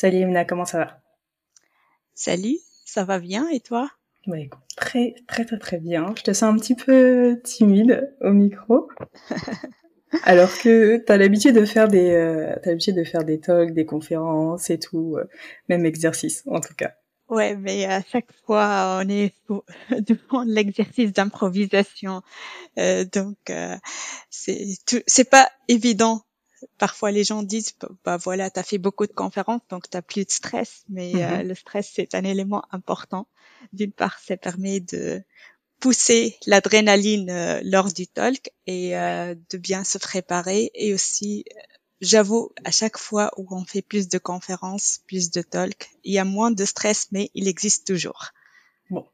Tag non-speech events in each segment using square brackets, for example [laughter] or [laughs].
Salut Emna, comment ça va? Salut, ça va bien et toi? Bah, écoute, très très très très bien. Je te sens un petit peu timide au micro. [laughs] Alors que t'as l'habitude de faire des euh, t'as l'habitude de faire des talks, des conférences et tout, euh, même exercice en tout cas. Ouais, mais à chaque fois on est [laughs] devant l'exercice d'improvisation, euh, donc euh, c'est c'est pas évident parfois les gens disent bah voilà t'as fait beaucoup de conférences donc t'as plus de stress. Mais euh, mhm. le stress c'est un élément important. D'une part ça permet de pousser l'adrénaline euh, lors du talk et euh, de bien se préparer. Et aussi j'avoue à chaque fois où on fait plus de conférences plus de talk il y a moins de stress mais il existe toujours. Bon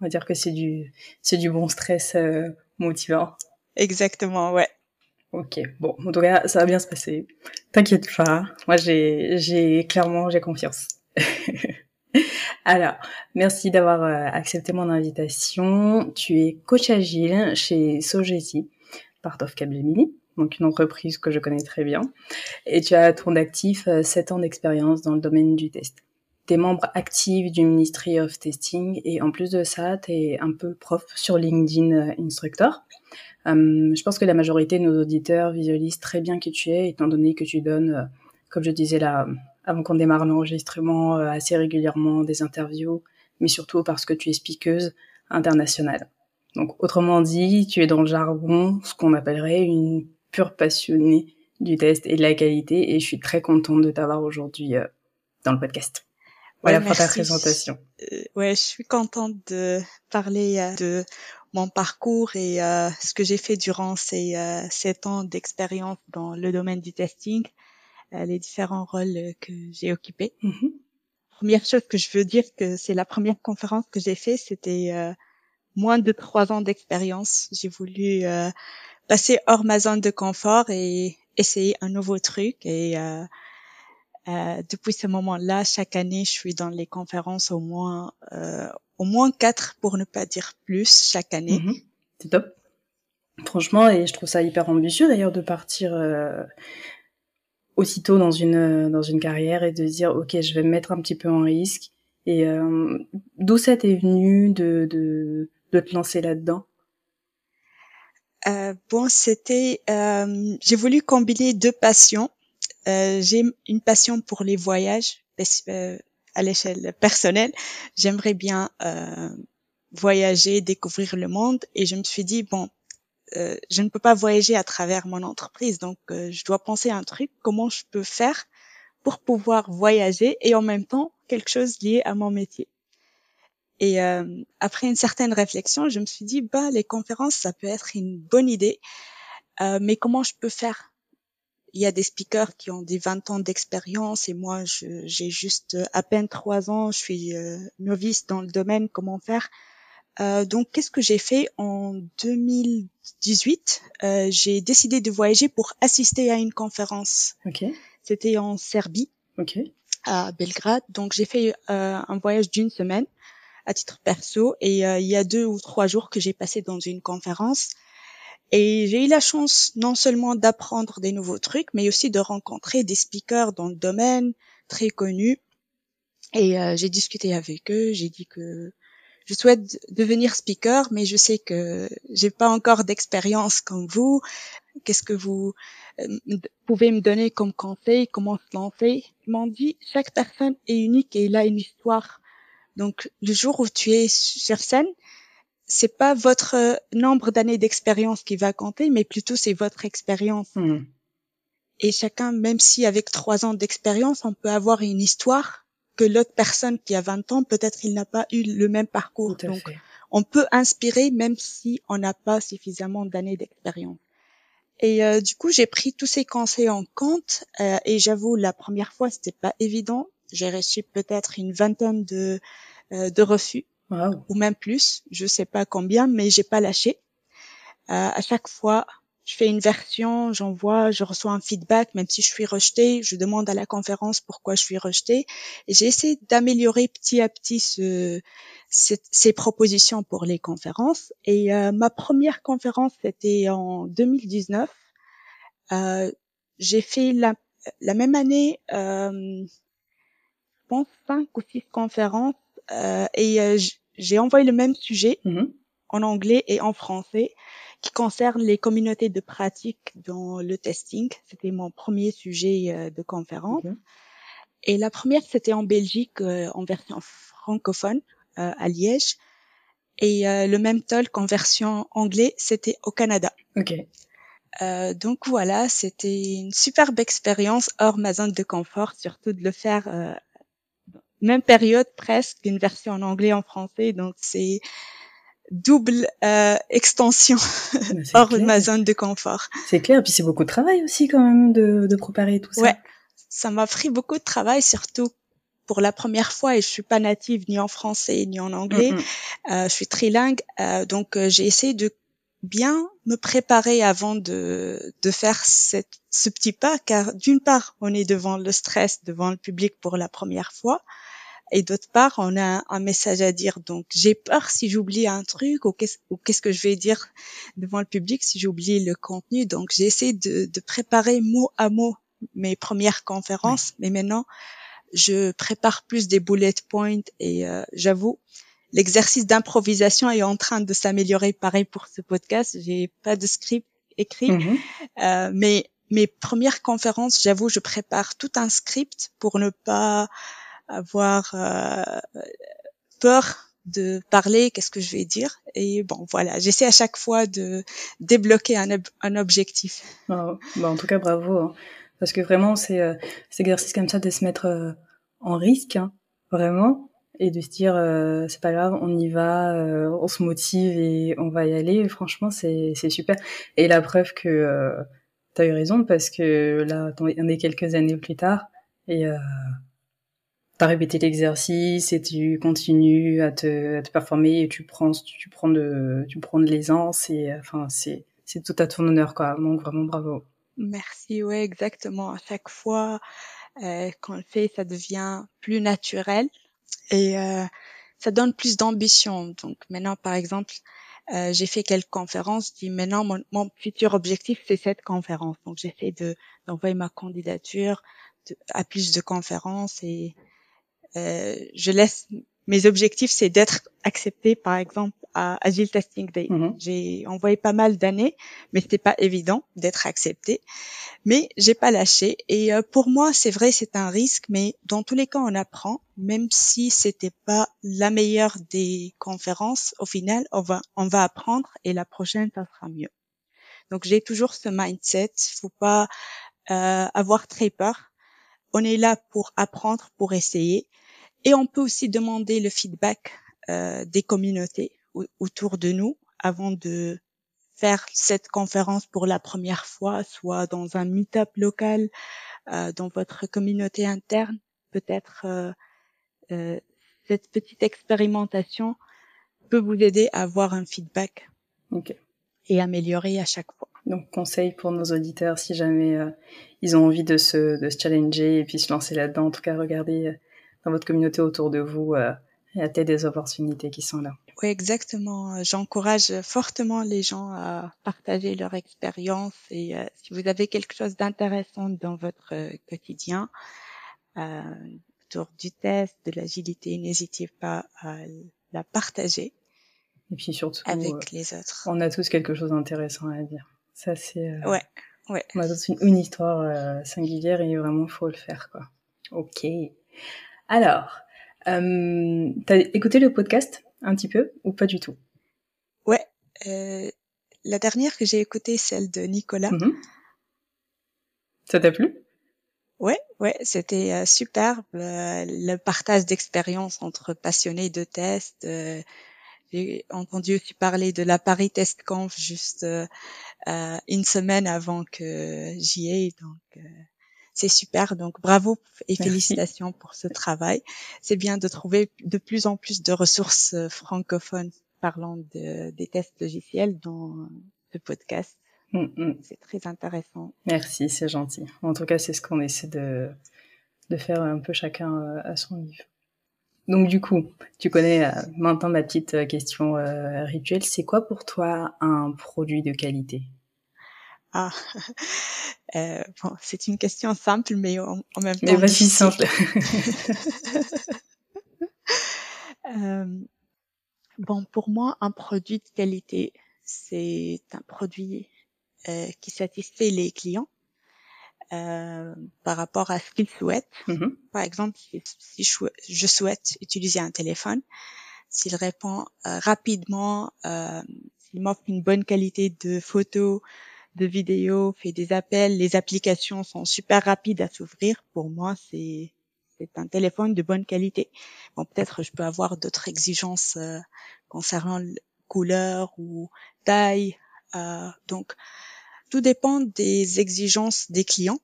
on va dire que c'est du c'est du bon stress motivant. Exactement ouais Ok, bon, en tout cas, ça va bien se passer. T'inquiète pas, moi j'ai, j'ai clairement, j'ai confiance. [laughs] Alors, merci d'avoir euh, accepté mon invitation. Tu es coach agile chez Sogeti, part of Capgemini, donc une entreprise que je connais très bien. Et tu as ton actif 7 euh, ans d'expérience dans le domaine du test. T'es membre actif du Ministry of Testing et en plus de ça, t'es un peu prof sur LinkedIn euh, Instructor. Euh, je pense que la majorité de nos auditeurs visualisent très bien qui tu es, étant donné que tu donnes, euh, comme je disais là, avant qu'on démarre l'enregistrement, assez régulièrement des interviews, mais surtout parce que tu es speakeuse internationale. Donc, autrement dit, tu es dans le jargon, ce qu'on appellerait une pure passionnée du test et de la qualité, et je suis très contente de t'avoir aujourd'hui dans le podcast. Voilà pour ta présentation. ouais, je suis contente de parler de mon parcours et euh, ce que j'ai fait durant ces euh, sept ans d'expérience dans le domaine du testing, euh, les différents rôles que j'ai occupés. Mm-hmm. Première chose que je veux dire que c'est la première conférence que j'ai fait, c'était moins de trois ans d'expérience. J'ai voulu passer hors ma zone de confort et essayer un nouveau truc et euh, depuis ce moment-là, chaque année, je suis dans les conférences au moins euh, au moins quatre pour ne pas dire plus chaque année. Mhm. C'est top. Franchement, et je trouve ça hyper ambitieux d'ailleurs de partir euh, aussitôt dans une dans une carrière et de dire ok, je vais me mettre un petit peu en risque. Et euh, d'où ça t'est venu de, de de te lancer là-dedans? Euh, Bon, c'était euh, j'ai voulu combiner deux passions. Euh, j'ai une passion pour les voyages euh, à l'échelle personnelle. J'aimerais bien euh, voyager, découvrir le monde, et je me suis dit bon, euh, je ne peux pas voyager à travers mon entreprise, donc euh, je dois penser à un truc. Comment je peux faire pour pouvoir voyager et en même temps quelque chose lié à mon métier? Et après une certaine réflexion, je me suis dit bah les conférences ça peut être une bonne idée, mais comment je peux faire il y a des speakers qui ont des 20 ans d'expérience et moi j'ai juste euh, à peine trois ans, je suis euh, novice dans le domaine, comment faire. Euh, donc qu'est-ce que j'ai fait en 2018 euh, J'ai décidé de voyager pour assister à une conférence. Okay. C'était en Serbie, okay. à Belgrade. Donc j'ai fait euh, un voyage d'une semaine à titre perso et il y a deux ou trois jours que j'ai passé dans une conférence. Et j'ai eu la chance non seulement d'apprendre des nouveaux trucs, mais aussi de rencontrer des speakers dans le domaine très connus. Et euh, j'ai discuté avec eux, j'ai dit que je souhaite devenir speaker, mais je sais que j'ai pas encore d'expérience comme vous. Qu'est-ce que vous euh, pouvez me donner comme conseil Comment se lancer? Ils m'ont dit chaque personne est unique et il a une histoire. Donc le jour où tu es sur scène, c'est pas votre euh, nombre d'années d'expérience qui va compter, mais plutôt c'est votre expérience. Hmm. Et chacun, même si avec trois ans d'expérience, on peut avoir une histoire que l'autre personne qui a 20 ans, peut-être il n'a pas eu le même parcours. Donc, on peut inspirer même si on n'a pas suffisamment d'années d'expérience. Et euh, du coup, j'ai pris tous ces conseils en compte. Euh, et j'avoue, la première fois, c'était pas évident. J'ai reçu peut-être une vingtaine de, euh, de refus, ou même plus. Je sais pas combien, mais j'ai pas lâché. à chaque fois, je fais une version, j'envoie, je reçois un feedback, même si je suis rejetée, je demande à la conférence pourquoi je suis rejetée. Et j'ai essayé d'améliorer petit à petit ce, ces propositions pour les conférences. Et euh, ma première conférence, c'était en 2019. Euh, j'ai fait la, la même année, euh, je pense, cinq ou six conférences. Euh, et euh, j'ai envoyé le même sujet mm-hmm. en anglais et en français qui concerne les communautés de pratique dans le testing. C'était mon premier sujet euh, de conférence. Et la première, c'était en Belgique euh, en version francophone euh, à Liège. Et le même talk en version anglais, c'était au Canada. Ok. Euh, donc voilà, c'était une superbe expérience hors ma zone de confort, surtout de le faire euh, même période presque, une version en anglais en français. Donc c'est double euh, extension [laughs] hors de ma zone de confort. C'est clair, puis c'est beaucoup de travail aussi quand même de, de préparer tout ça. Ouais, ça m'a pris beaucoup de travail, surtout pour la première fois, et je suis pas native ni en français ni en anglais. Euh, je suis trilingue, euh, donc euh, j'ai essayé de bien me préparer avant de, de faire cette, ce petit pas, car d'une part, on est devant le stress, devant le public pour la première fois, et d'autre part, on a un message à dire. Donc, j'ai peur si j'oublie un truc ou qu'est-ce que je vais dire devant le public si j'oublie le contenu. Donc, j'ai essayé de, de, préparer mot à mot mes premières conférences, mais maintenant, je prépare plus des bullet points et euh, j'avoue, l'exercice d'improvisation est en train de s'améliorer. Pareil pour ce podcast, j'ai pas de script écrit, mm-hmm. euh, mais mes premières conférences, j'avoue, je prépare tout un script pour ne pas avoir euh, peur de parler, qu'est-ce que je vais dire. Et bon, voilà, j'essaie à chaque fois de débloquer un, un objectif. bah, en tout cas, bravo. Hein. Parce que vraiment, c'est euh, cet exercice comme ça de se mettre euh, en risque, hein, vraiment, et de se dire, euh, c'est pas grave, on y va, euh, on se motive et on va y aller. Franchement, c'est super. Et la preuve que tu as eu raison, parce que là, on est quelques années plus tard, et t'as répété l'exercice et tu continues à te, à te, performer et tu prends, tu prends de, tu prends de l'aisance et enfin c'est, c'est tout à ton honneur quoi. Donc vraiment bravo. Merci, ouais, exactement. À chaque fois euh, qu'on le fait, ça devient plus naturel et euh, ça donne plus d'ambition. Donc maintenant, par exemple, euh, j'ai fait quelques conférences. Je dis maintenant, mon, mon futur objectif, c'est cette conférence. Donc j'essaie de d'envoyer ma candidature à plus de conférences et euh, je laisse mes objectifs, c'est d'être accepté, par exemple, à Agile Testing Day. Mhm. J'ai envoyé pas mal d'années, mais c'était pas évident d'être accepté. Mais j'ai pas lâché. Et euh, pour moi, c'est vrai, c'est un risque, mais dans tous les cas, on apprend. Même si c'était pas la meilleure des conférences, au final, on va, on va apprendre et la prochaine, ça sera mieux. Donc, j'ai toujours ce mindset. Faut pas euh, avoir très peur. On est là pour apprendre, pour essayer. Et on peut aussi demander le feedback euh, des communautés autour de nous avant de faire cette conférence pour la première fois, soit dans un meet-up local, euh, dans votre communauté interne. Peut-être euh, euh cette petite expérimentation peut vous aider à avoir un feedback et améliorer à chaque fois. Donc conseil pour nos auditeurs si jamais euh, ils ont envie de se, de se challenger et puis se lancer là-dedans, en tout cas regardez dans votre communauté autour de vous. Euh, il y a peut-être des opportunités qui sont là. Oui, exactement. J'encourage fortement les gens à partager leur expérience et euh, si vous avez quelque chose d'intéressant dans votre euh, quotidien euh, autour du test, de l'agilité, n'hésitez pas à la partager. Et puis surtout avec euh, les autres. On a tous quelque chose d'intéressant à dire. Ça c'est. ouais, ouais. On a tous une, une histoire singulière et vraiment faut le faire quoi. Ok. Alors, euh, t'as écouté le podcast un petit peu ou pas du tout? Ouais, euh, la dernière que j'ai écoutée, celle de Nicolas. Mm-hmm. Ça t'a plu? Ouais, ouais, c'était euh, superbe. le partage d'expériences entre passionnés de tests. Euh, j'ai entendu aussi parler de la Paris Test Conf juste une semaine avant que j'y aille. Donc, euh, c'est super. Donc, bravo et félicitations pour ce travail. C'est bien de trouver de plus en plus de ressources francophones parlant de, des tests logiciels dans ce podcast. Mm, mm. C'est très intéressant. Merci, c'est gentil. En tout cas, c'est ce qu'on essaie de, de faire un peu chacun à son niveau. Donc du coup, tu connais euh, maintenant ma petite euh, question euh, rituelle. C'est quoi pour toi un produit de qualité? Ah, [laughs] bon, c'est une question simple, mais en, même temps. Mais vas-y simple. [laughs] bon, pour moi, un produit de qualité, c'est un produit qui satisfait les clients euh, par rapport à ce qu'ils souhaitent. Mm-hmm. Par exemple, si je souhaite utiliser un téléphone, s'il répond euh, rapidement, euh, s'il m'offre une bonne qualité de photos, de vidéos, fait des appels, les applications sont super rapides à s'ouvrir. Pour moi, c'est c'est un téléphone de bonne qualité. Bon, peut-être je peux avoir d'autres exigences euh, concernant couleur ou taille. Euh, donc, tout dépend des exigences des clients.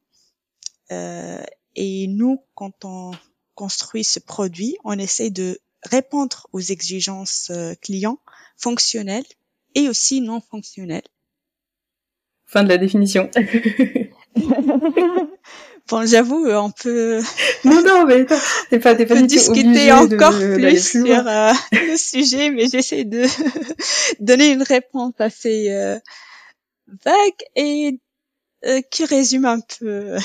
Euh, et nous, quand on construit ce produit, on essaie de répondre aux exigences euh, clients fonctionnelles et aussi non fonctionnelles. Fin de la définition. [laughs] bon, j'avoue, on peut. Non, non, mais t'es pas, t'es pas discuter encore plus sur euh, [laughs] le sujet, mais j'essaie de [laughs] donner une réponse assez euh, vague et euh, qui résume un peu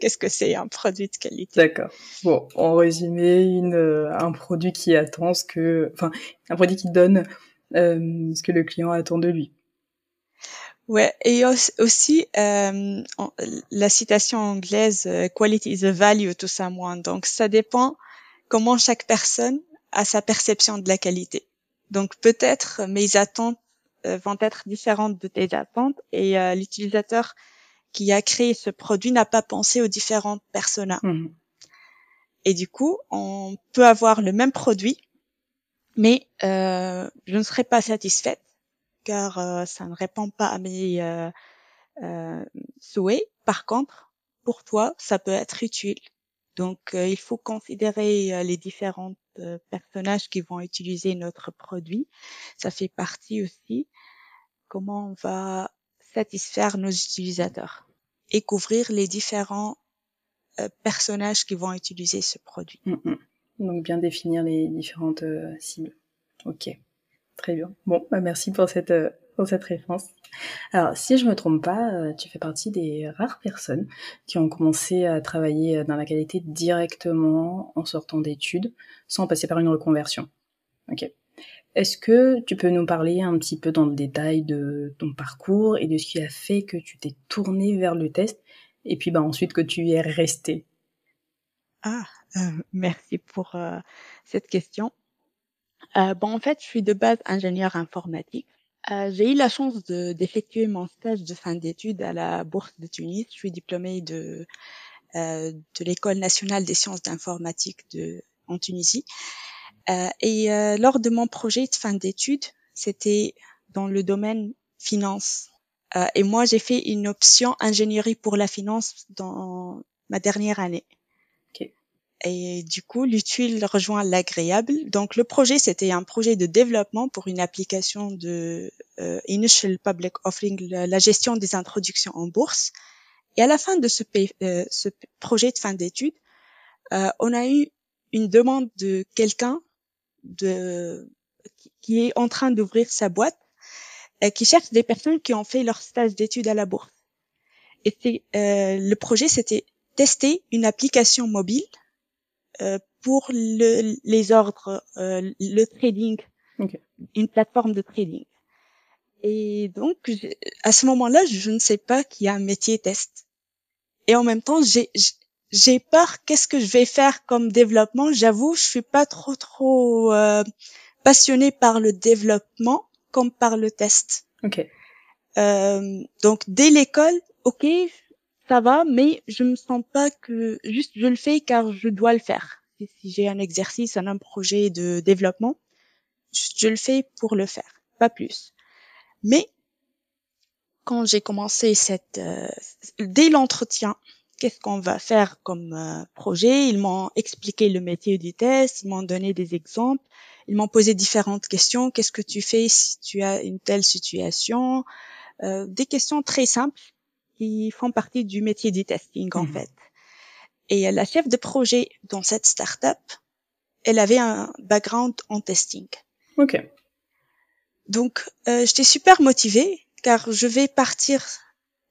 qu'est-ce que c'est un produit de qualité. D'accord. Bon, en résumé, une, euh, un produit qui attend ce que, enfin, un produit qui donne euh, ce que le client attend de lui. Ouais, et aussi euh, la citation anglaise "quality is a value to someone". Donc ça dépend comment chaque personne a sa perception de la qualité. Donc peut-être mes attentes vont être différentes de tes attentes et l'utilisateur qui a créé ce produit n'a pas pensé aux différentes personas. Mhm. Et du coup, on peut avoir le même produit, mais euh, je ne serai pas satisfaite car euh, ça ne répond pas à mes euh, euh souhaits. Par contre, pour toi, ça peut être utile. Donc, euh, il faut considérer euh, les différents personnages qui vont utiliser notre produit. Ça fait partie aussi comment on va satisfaire nos utilisateurs et couvrir les différents personnages qui vont utiliser ce produit. Mm, mm. Donc bien définir les différentes cibles. Ok, très bien. Bon, bah merci pour cette euh, pour cette réponse. Alors, si je me trompe pas, tu fais partie des rares personnes qui ont commencé à travailler dans la qualité directement en sortant d'études, sans passer par une reconversion. Ok. Est-ce que tu peux nous parler un petit peu dans le détail de ton parcours et de ce qui a fait que tu t'es tourné vers le test et puis bah, ensuite que tu y es resté Ah, euh, merci pour euh, cette question. Euh, bon, en fait, je suis de base ingénieur informatique. j'ai eu la chance d'effectuer mon stage de fin d'études à la Bourse de Tunis. Je suis diplômée de, de l'École nationale des sciences d'informatique de, en Tunisie. Euh, et euh, lors de mon projet de fin d'études, c'était dans le domaine finance. Euh, et moi, j'ai fait une option ingénierie pour la finance dans ma dernière année. Et du coup, l'utile rejoint l'agréable. Donc, le projet, c'était un projet de développement pour une application de Initial Public Offering, la, gestion des introductions en bourse. Et à la fin de ce, ce projet de fin d'études, on a eu une demande de quelqu'un de qui est en train d'ouvrir sa boîte, et qui cherche des personnes qui ont fait leur stage d'études à la bourse. Et euh, le projet, c'était tester une application mobile euh, pour le, les ordres, euh, le trading, une plateforme de trading. Et donc, à ce moment-là, je ne sais pas qu'il y a un métier test. Et en même temps, j'ai j'ai peur. Qu'est-ce que je vais faire comme développement J'avoue, je suis pas trop trop euh, passionnée par le développement comme par le test. Ok. Euh, donc dès l'école, ok, ça va, mais je me sens pas que juste je le fais car je dois le faire. Si j'ai un exercice, un projet de développement, je le fais pour le faire, pas plus. Mais quand j'ai commencé cette, euh, dès l'entretien, qu'est-ce qu'on va faire comme euh, projet? Ils m'ont expliqué le métier du test, ils m'ont donné des exemples, ils m'ont posé différentes questions. Qu'est-ce que tu fais si tu as une telle situation? Euh, Des questions très simples qui font partie du métier du testing en mhm. fait. Et la chef de projet dans cette startup, elle avait un background en testing. Ok. Donc, euh, j'étais super motivée car je vais partir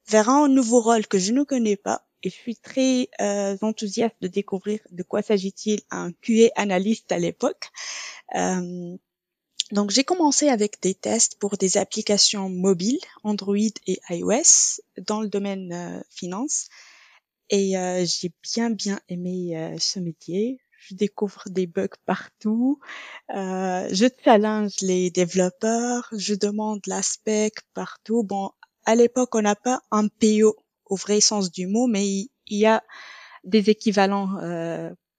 vers un nouveau rôle que je ne connais pas et je suis très euh, enthousiaste de découvrir de quoi s'agit-il un QA analyste à l'époque. Euh, donc j'ai commencé avec des tests pour des applications mobiles, Android et iOS, dans le domaine euh, finance. Et euh, j'ai bien bien aimé euh, ce métier. Je découvre des bugs partout. je challenge les développeurs. Je demande l'aspect partout. Bon, à l'époque, on n'a pas un PO au vrai sens du mot, mais il, y a des équivalents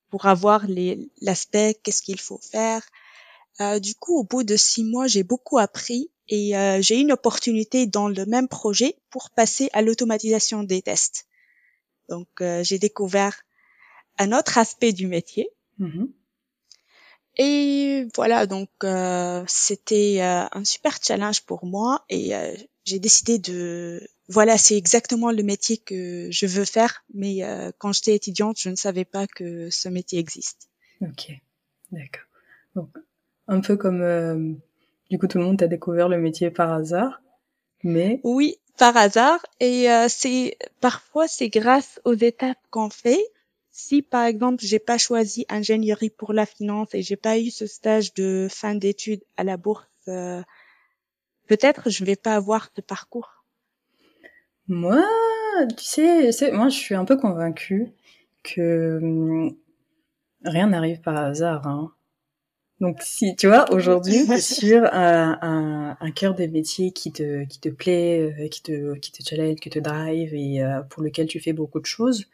pour avoir l'aspect, qu'est-ce qu'il faut faire, euh, du coup, au bout de six mois, j'ai beaucoup appris et euh, j'ai eu une opportunité dans le même projet pour passer à l'automatisation des tests. Donc, euh, j'ai découvert un autre aspect du métier. Mm-hmm. Et voilà, donc c'était un super challenge pour moi et j'ai décidé de voilà, c'est exactement le métier que je veux faire, mais quand j'étais étudiante, je ne savais pas que ce métier existe. Ok, d'accord un peu comme euh, du coup tout le monde t'a découvert le métier par hasard, mais oui, par hasard et euh, c'est parfois c'est grâce aux étapes qu'on fait. Si par exemple j'ai pas choisi ingénierie pour la finance et j'ai pas eu ce stage de fin d'études à la bourse, euh, peut-être je vais pas avoir ce parcours. Moi, tu sais, moi je suis un peu convaincue que hum, rien n'arrive par hasard. Hein. Donc si tu vois aujourd'hui [laughs] sur un, un, un, cœur des métiers qui te qui te plaît, euh, qui te qui te challenge, qui te drive et euh, pour lequel tu fais beaucoup de choses,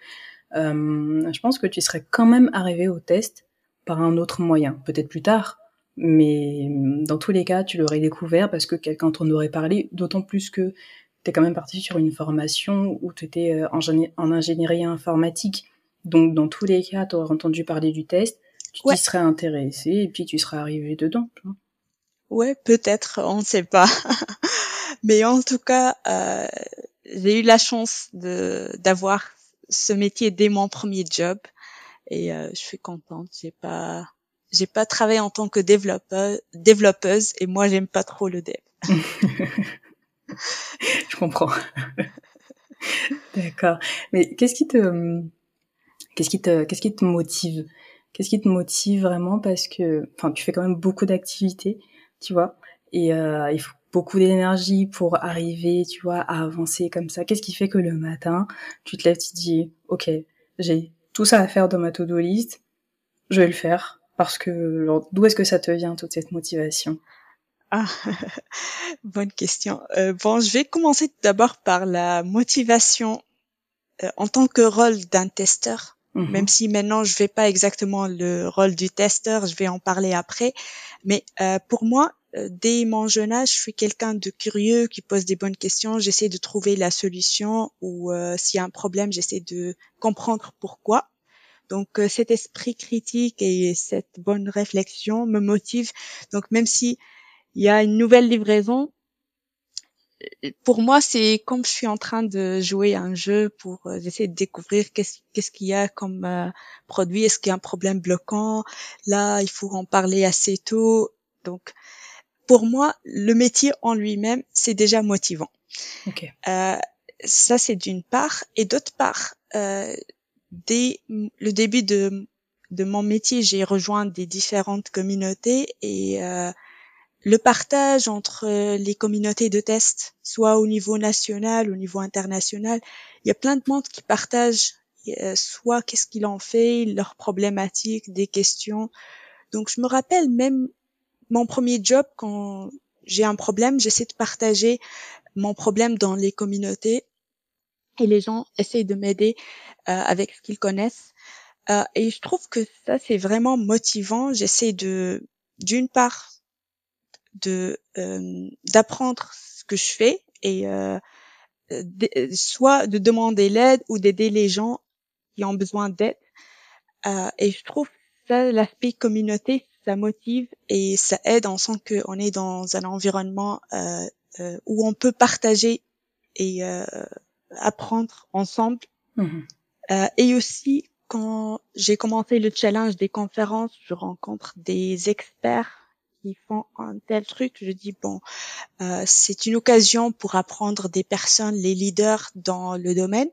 euh, je pense que tu serais quand même arrivé au test par un autre moyen, peut-être plus tard, mais dans tous les cas tu l'aurais découvert parce que quelqu'un t'en aurait parlé, d'autant plus que tu es quand même parti sur une formation où tu étais en, en ingénierie informatique, donc dans tous les cas tu aurais entendu parler du test tu t'y serais intéressé et puis tu serais arrivé dedans. Ouais, peut-être, on ne sait pas. [laughs] Mais en tout cas, euh, j'ai eu la chance de d'avoir ce métier dès mon premier job et euh, je suis contente. J'ai pas j'ai pas travaillé en tant que développeur, développeuse et moi j'aime pas trop le dev. [laughs] je comprends. [laughs] D'accord. Mais qu'est-ce qui te qu'est-ce qui te qu'est-ce qui te motive Qu'est-ce qui te motive vraiment Parce que, enfin, tu fais quand même beaucoup d'activités, tu vois, et euh, il faut beaucoup d'énergie pour arriver, tu vois, à avancer comme ça. Qu'est-ce qui fait que le matin, tu te lèves, tu te dis, ok, j'ai tout ça à faire dans ma to-do list, je vais le faire. Parce que d'où est-ce que ça te vient toute cette motivation? Ah, [laughs] bonne question. Euh, bon, je vais commencer d'abord par la motivation euh, en tant que rôle d'un testeur. Mhm. Même si maintenant je fais pas exactement le rôle du testeur, je vais en parler après. Mais euh, pour moi, euh, dès mon jeune âge, je suis quelqu'un de curieux qui pose des bonnes questions. J'essaie de trouver la solution ou euh, s'il y a un problème, j'essaie de comprendre pourquoi. Donc cet esprit critique et cette bonne réflexion me motive. Donc même si il y a une nouvelle livraison, pour moi, c'est comme je suis en train de jouer un jeu pour euh, essayer de découvrir qu'est-ce qu'il y a comme euh, produit, est-ce qu'il y a un problème bloquant? Là, il faut en parler assez tôt. Donc, pour moi, le métier en lui-même, c'est déjà motivant. Okay. Euh, ça, c'est d'une part. Et d'autre part, euh, dès le début de, de mon métier, j'ai rejoint des différentes communautés et euh, le partage entre euh, les communautés de test, soit au niveau national, au niveau international. Il y a plein de monde qui partagent euh, soit qu'est-ce qu'il en fait, leurs problématiques, des questions. Donc je me rappelle même mon premier job quand j'ai un problème, j'essaie de partager mon problème dans les communautés et les gens essayent de m'aider euh, avec ce qu'ils connaissent. et je trouve que ça c'est vraiment motivant. J'essaie de d'une part de euh, d'apprendre ce que je fais et euh, soit de demander l'aide ou d'aider les gens qui ont besoin d'aide. Euh, et je trouve ça, l'aspect communauté, ça motive et ça aide. On sent qu'on est dans un environnement euh, euh, où on peut partager et euh, apprendre ensemble. Mhm. Euh, et aussi, quand j'ai commencé le challenge des conférences, je rencontre des experts qui font un tel truc. Je dis bon, euh, c'est une occasion pour apprendre des personnes, les leaders dans le domaine.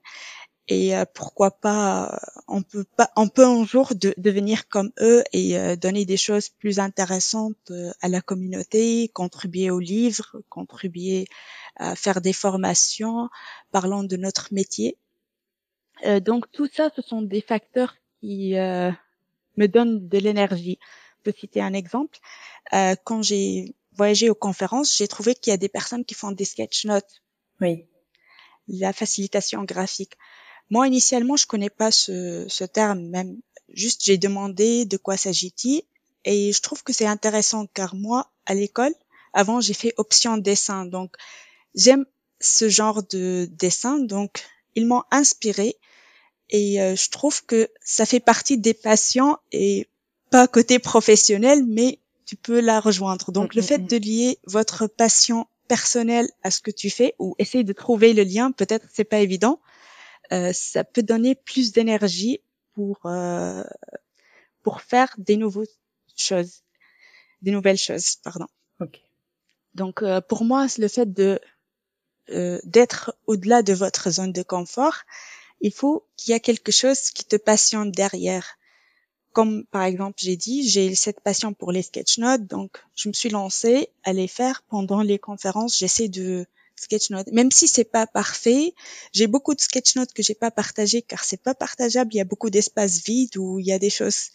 Et euh, pourquoi pas, euh, on peut pas, on peut un jour de, devenir comme eux et euh, donner des choses plus intéressantes euh, à la communauté, contribuer aux livres, contribuer à faire des formations, parlant de notre métier. Euh, donc tout ça, ce sont des facteurs qui euh, me donnent de l'énergie. Je peux citer un exemple. Euh, quand j'ai voyagé aux conférences, j'ai trouvé qu'il y a des personnes qui font des sketch notes. Oui. La facilitation graphique. Moi, initialement, je connais pas ce, ce terme, même juste j'ai demandé de quoi s'agit-il et je trouve que c'est intéressant car moi, à l'école, avant, j'ai fait option dessin. Donc, j'aime ce genre de dessin. Donc, ils m'ont inspiré et euh, je trouve que ça fait partie des passions et pas côté professionnel, mais tu peux la rejoindre. Donc, Mm, le mm, fait mm. de lier votre passion personnelle à ce que tu fais ou essayer de trouver le lien, peut-être c'est pas évident, euh, ça peut donner plus d'énergie pour euh, pour faire des nouvelles choses, des nouvelles choses, pardon. Ok. Donc euh, pour moi, le fait de euh, d'être au-delà de votre zone de confort, il faut qu'il y a quelque chose qui te passionne derrière. Comme par exemple, j'ai dit, j'ai cette passion pour les sketch notes, donc je me suis lancée à les faire pendant les conférences. J'essaie de sketch notes, même si c'est pas parfait. J'ai beaucoup de sketch notes que j'ai pas partagées car c'est pas partageable. Il y a beaucoup d'espaces vides où il y a des choses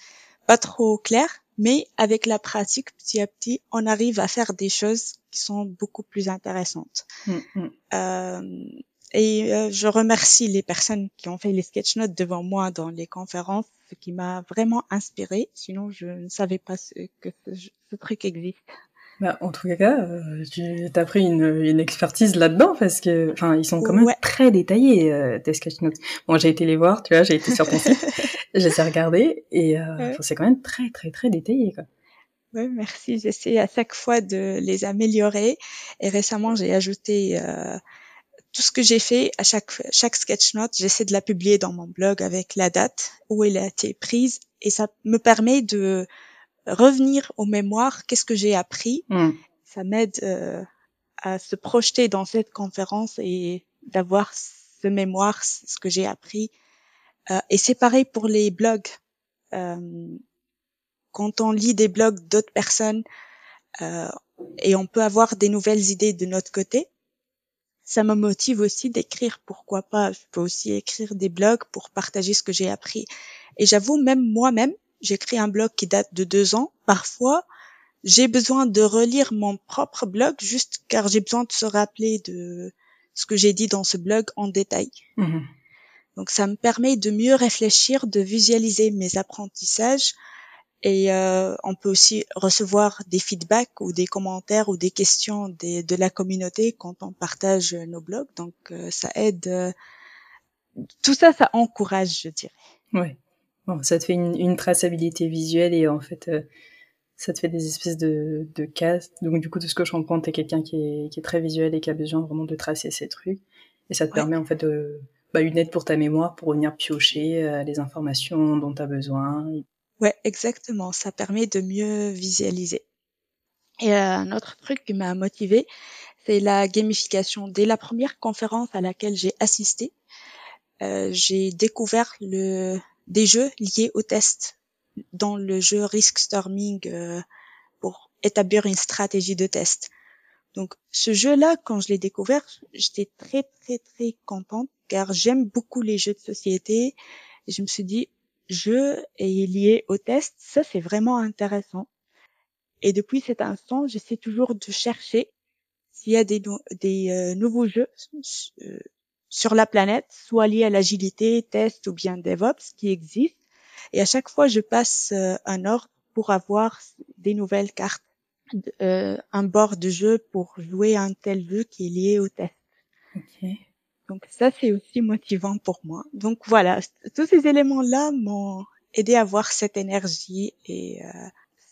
pas trop claires. Mais avec la pratique, petit à petit, on arrive à faire des choses qui sont beaucoup plus intéressantes. Mm, mm. Euh, et euh, je remercie les personnes qui ont fait les sketch notes devant moi dans les conférences, ce qui m'a vraiment inspiré. Sinon, je ne savais pas ce, que ce, ce truc existe. Bah, en tout cas, euh, tu as pris une, une expertise là-dedans parce que, enfin, ils sont quand même Ouais. très détaillés euh, tes sketch notes. Bon, j'ai été les voir, tu vois, j'ai été sur ton site, je les ai regardés et euh, Ouais. c'est quand même très très très détaillé quoi. Oui, merci. J'essaie à chaque fois de les améliorer. Et récemment, j'ai ajouté euh, tout ce que j'ai fait à chaque chaque sketch note. J'essaie de la publier dans mon blog avec la date où elle a été prise, et ça me permet de revenir aux mémoires. Qu'est-ce que j'ai appris Mm. Ça m'aide euh, à se projeter dans cette conférence et d'avoir ce mémoire, ce que j'ai appris. Euh, et c'est pareil pour les blogs. Euh, quand on lit des blogs d'autres personnes et on peut avoir des nouvelles idées de notre côté, ça me motive aussi d'écrire. Pourquoi pas Je peux aussi écrire des blogs pour partager ce que j'ai appris. Et j'avoue, même moi-même, j'écris un blog qui date de deux ans. Parfois, j'ai besoin de relire mon propre blog juste car j'ai besoin de se rappeler de ce que j'ai dit dans ce blog en détail. Mhm. Donc ça me permet de mieux réfléchir, de visualiser mes apprentissages et euh, on peut aussi recevoir des feedbacks ou des commentaires ou des questions des, de la communauté quand on partage nos blogs. Donc euh, ça aide. euh, tout ça, ça encourage, je dirais. Ouais. Bon, ça te fait une, une traçabilité visuelle et en fait, euh, ça te fait des espèces de, de cases. Donc du coup, de ce que je comprends, t'es quelqu'un qui est, qui est très visuel et qui a besoin vraiment de tracer ses trucs. Et ça te Ouais. permet en fait de, bah, une aide pour ta mémoire pour venir piocher euh, les informations dont tu as besoin. Ouais, exactement. Ça permet de mieux visualiser. Et euh, un autre truc qui m'a motivé, c'est la gamification. Dès la première conférence à laquelle j'ai assisté, euh, j'ai découvert le, des jeux liés au test dans le jeu Risk Storming euh, pour établir une stratégie de test. Donc ce jeu-là, quand je l'ai découvert, j'étais très très très contente car j'aime beaucoup les jeux de société. Et je me suis dit, jeu est lié au test, ça c'est vraiment intéressant. Et depuis cet instant, j'essaie toujours de chercher s'il y a des, des euh, nouveaux jeux euh, sur la planète, soit liés à l'agilité, test ou bien DevOps qui existent. Et à chaque fois, je passe euh, un ordre pour avoir des nouvelles cartes euh, un bord de jeu pour jouer un tel jeu qui est lié au test. Donc ça, c'est aussi motivant pour moi. Donc voilà, tous ces éléments-là m'ont aidé à avoir cette énergie et euh,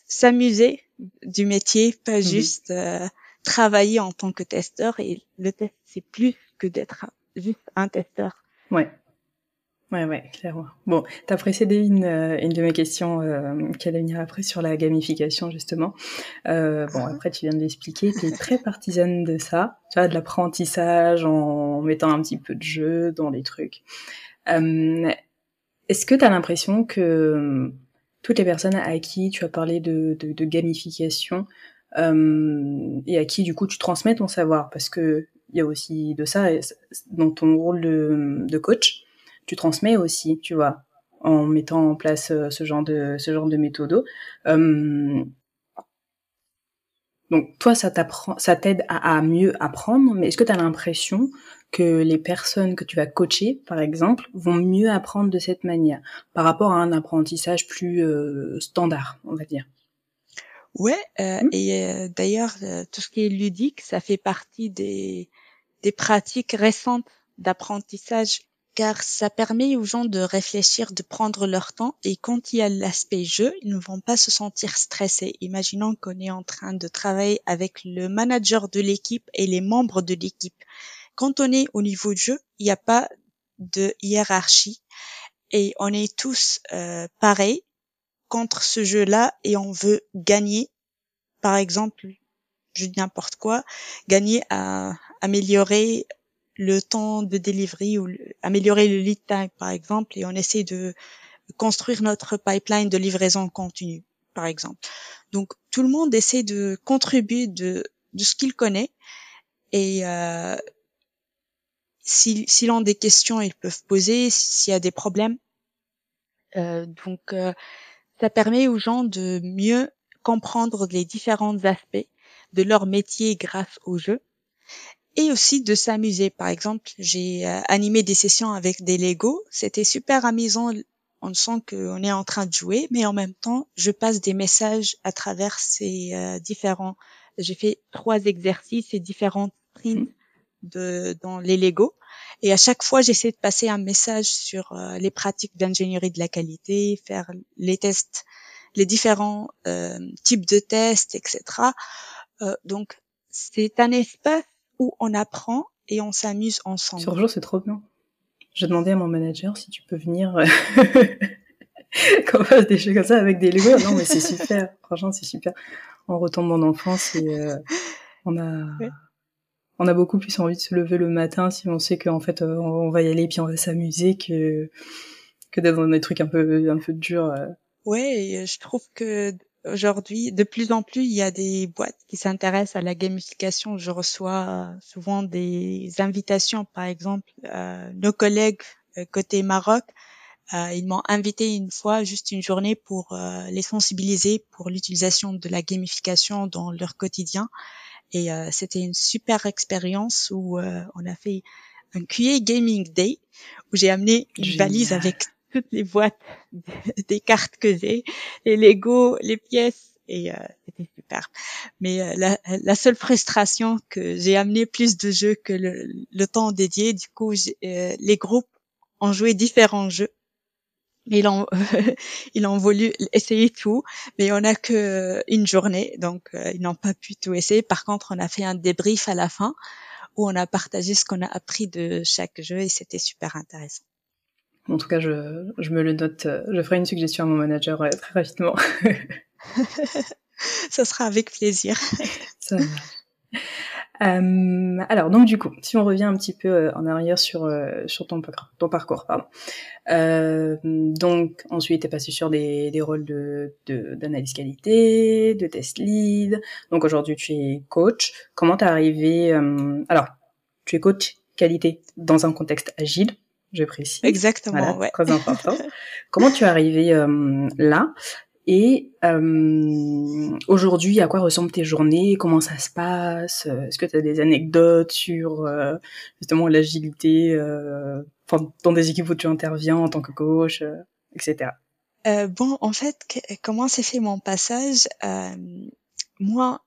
s'amuser du métier, pas mhm. juste euh, travailler en tant que testeur. Et le test, c'est plus que d'être juste un testeur. Ouais. Ouais, ouais, clairement. Bon, tu as précédé une, euh, une de mes questions euh, qui allait venir après sur la gamification, justement. Euh, bon, après, tu viens de l'expliquer, tu es très partisane de ça, tu vois, de l'apprentissage en mettant un petit peu de jeu dans les trucs. Euh, Est-ce que tu as l'impression que toutes les personnes à qui tu as parlé de, de, de gamification euh, et à qui, du coup, tu transmets ton savoir, parce que il y a aussi de ça dans ton rôle de coach, tu transmets aussi, tu vois, en mettant en place euh, ce genre de ce genre de méthode. Euh, donc toi, ça t'apprend, ça t'aide à, mieux apprendre, mais est-ce que tu as l'impression que les personnes que tu vas coacher, par exemple, vont mieux apprendre de cette manière par rapport à un apprentissage plus euh, standard, on va dire? Ouais, mmh. et d'ailleurs, tout ce qui est ludique, ça fait partie des, des pratiques récentes d'apprentissage car ça permet aux gens de réfléchir, de prendre leur temps et quand il y a l'aspect jeu, ils ne vont pas se sentir stressés. Imaginons qu'on est en train de travailler avec le manager de l'équipe et les membres de l'équipe. Quand on est au niveau de jeu, il n'y a pas de hiérarchie et on est tous euh, pareils contre ce jeu-là et on veut gagner. Par exemple, je dis n'importe quoi, gagner à améliorer le temps de delivery ou améliorer le lead time par exemple et on essaie de construire notre pipeline de livraison continue par exemple. Donc tout le monde essaie de contribuer de, de ce qu'il connaît et euh, s'ils si, ont des questions ils peuvent poser s'il y a des problèmes. Euh, donc euh, ça permet aux gens de mieux comprendre les différents aspects de leur métier grâce au jeu et aussi de s'amuser. Par exemple, j'ai euh, animé des sessions avec des Lego. C'était super amusant. On sent qu'on est en train de jouer, mais en même temps, je passe des messages à travers ces euh, différents. J'ai fait trois exercices et différents prints mmh. de dans les Lego. Et à chaque fois, j'essaie de passer un message sur euh, les pratiques d'ingénierie de la qualité, faire les tests, les différents types de tests, etc. donc, c'est un espace où on apprend et on s'amuse ensemble. Sur jour, c'est trop bien. J'ai demandé à mon manager si tu peux venir euh, [laughs] qu'on fasse des choses comme ça avec des Lego. Non, mais c'est super. [laughs] Franchement, c'est super. On retombe en enfance et euh, on a on a beaucoup plus envie de se lever le matin si on sait qu'en fait euh, on va y aller puis on va s'amuser que que d'être dans des trucs un peu un peu durs. Ouais, je trouve que aujourd'hui, de plus en plus, il y a des boîtes qui s'intéressent à la gamification. Je reçois euh, souvent des invitations, par exemple, euh, nos collègues euh, côté Maroc, ils m'ont invité une fois, juste une journée, pour les sensibiliser pour l'utilisation de la gamification dans leur quotidien. Et c'était une super expérience où on a fait un QA Gaming Day où j'ai amené une valise avec toutes les boîtes des cartes que j'ai, les Lego, les pièces, et euh, c'était super. Mais euh, la, la, seule frustration que j'ai amené plus de jeux que le, le temps dédié, du coup, euh, les groupes ont joué différents jeux. Ils [laughs] ont, ils ont voulu essayer tout, mais on n'a que une journée, donc ils n'ont pas pu tout essayer. Par contre, on a fait un débrief à la fin où on a partagé ce qu'on a appris de chaque jeu et c'était super intéressant. En tout cas, je, je me le note. Je ferai une suggestion à mon manager très rapidement. [laughs] Ça sera avec plaisir. [laughs] Ça euh, alors donc du coup, si on revient un petit peu euh, en arrière sur euh, sur ton, ton parcours, pardon. Euh, donc ensuite, tu es passé sur des, des rôles de d'analyse qualité, de test lead. Donc aujourd'hui, tu es coach. Comment t'es arrivé euh, Alors, tu es coach qualité dans un contexte agile je précise. Exactement, ouais. Très important. [laughs] Comment tu es arrivé euh, là? Et euh, aujourd'hui, à quoi ressemblent tes journées? Comment ça se passe? Est-ce que tu as des anecdotes sur euh, justement l'agilité euh, dans des équipes où tu interviens en tant que coach, etc. bon, en fait, comment s'est fait mon passage? Moi,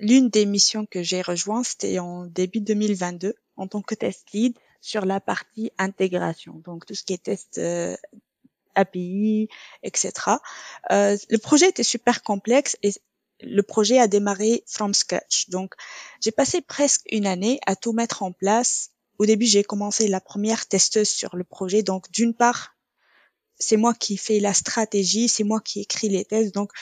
l'une des missions que j'ai rejoint, c'était en début 2022 en tant que test lead sur la partie intégration, donc tout ce qui est test euh, API, etc. Euh, le projet était super complexe et le projet a démarré from scratch. Donc, j'ai passé presque une année à tout mettre en place. Au début, j'ai commencé la première testeuse sur le projet. Donc, d'une part, c'est moi qui fais la stratégie, c'est moi qui écris les tests. Donc,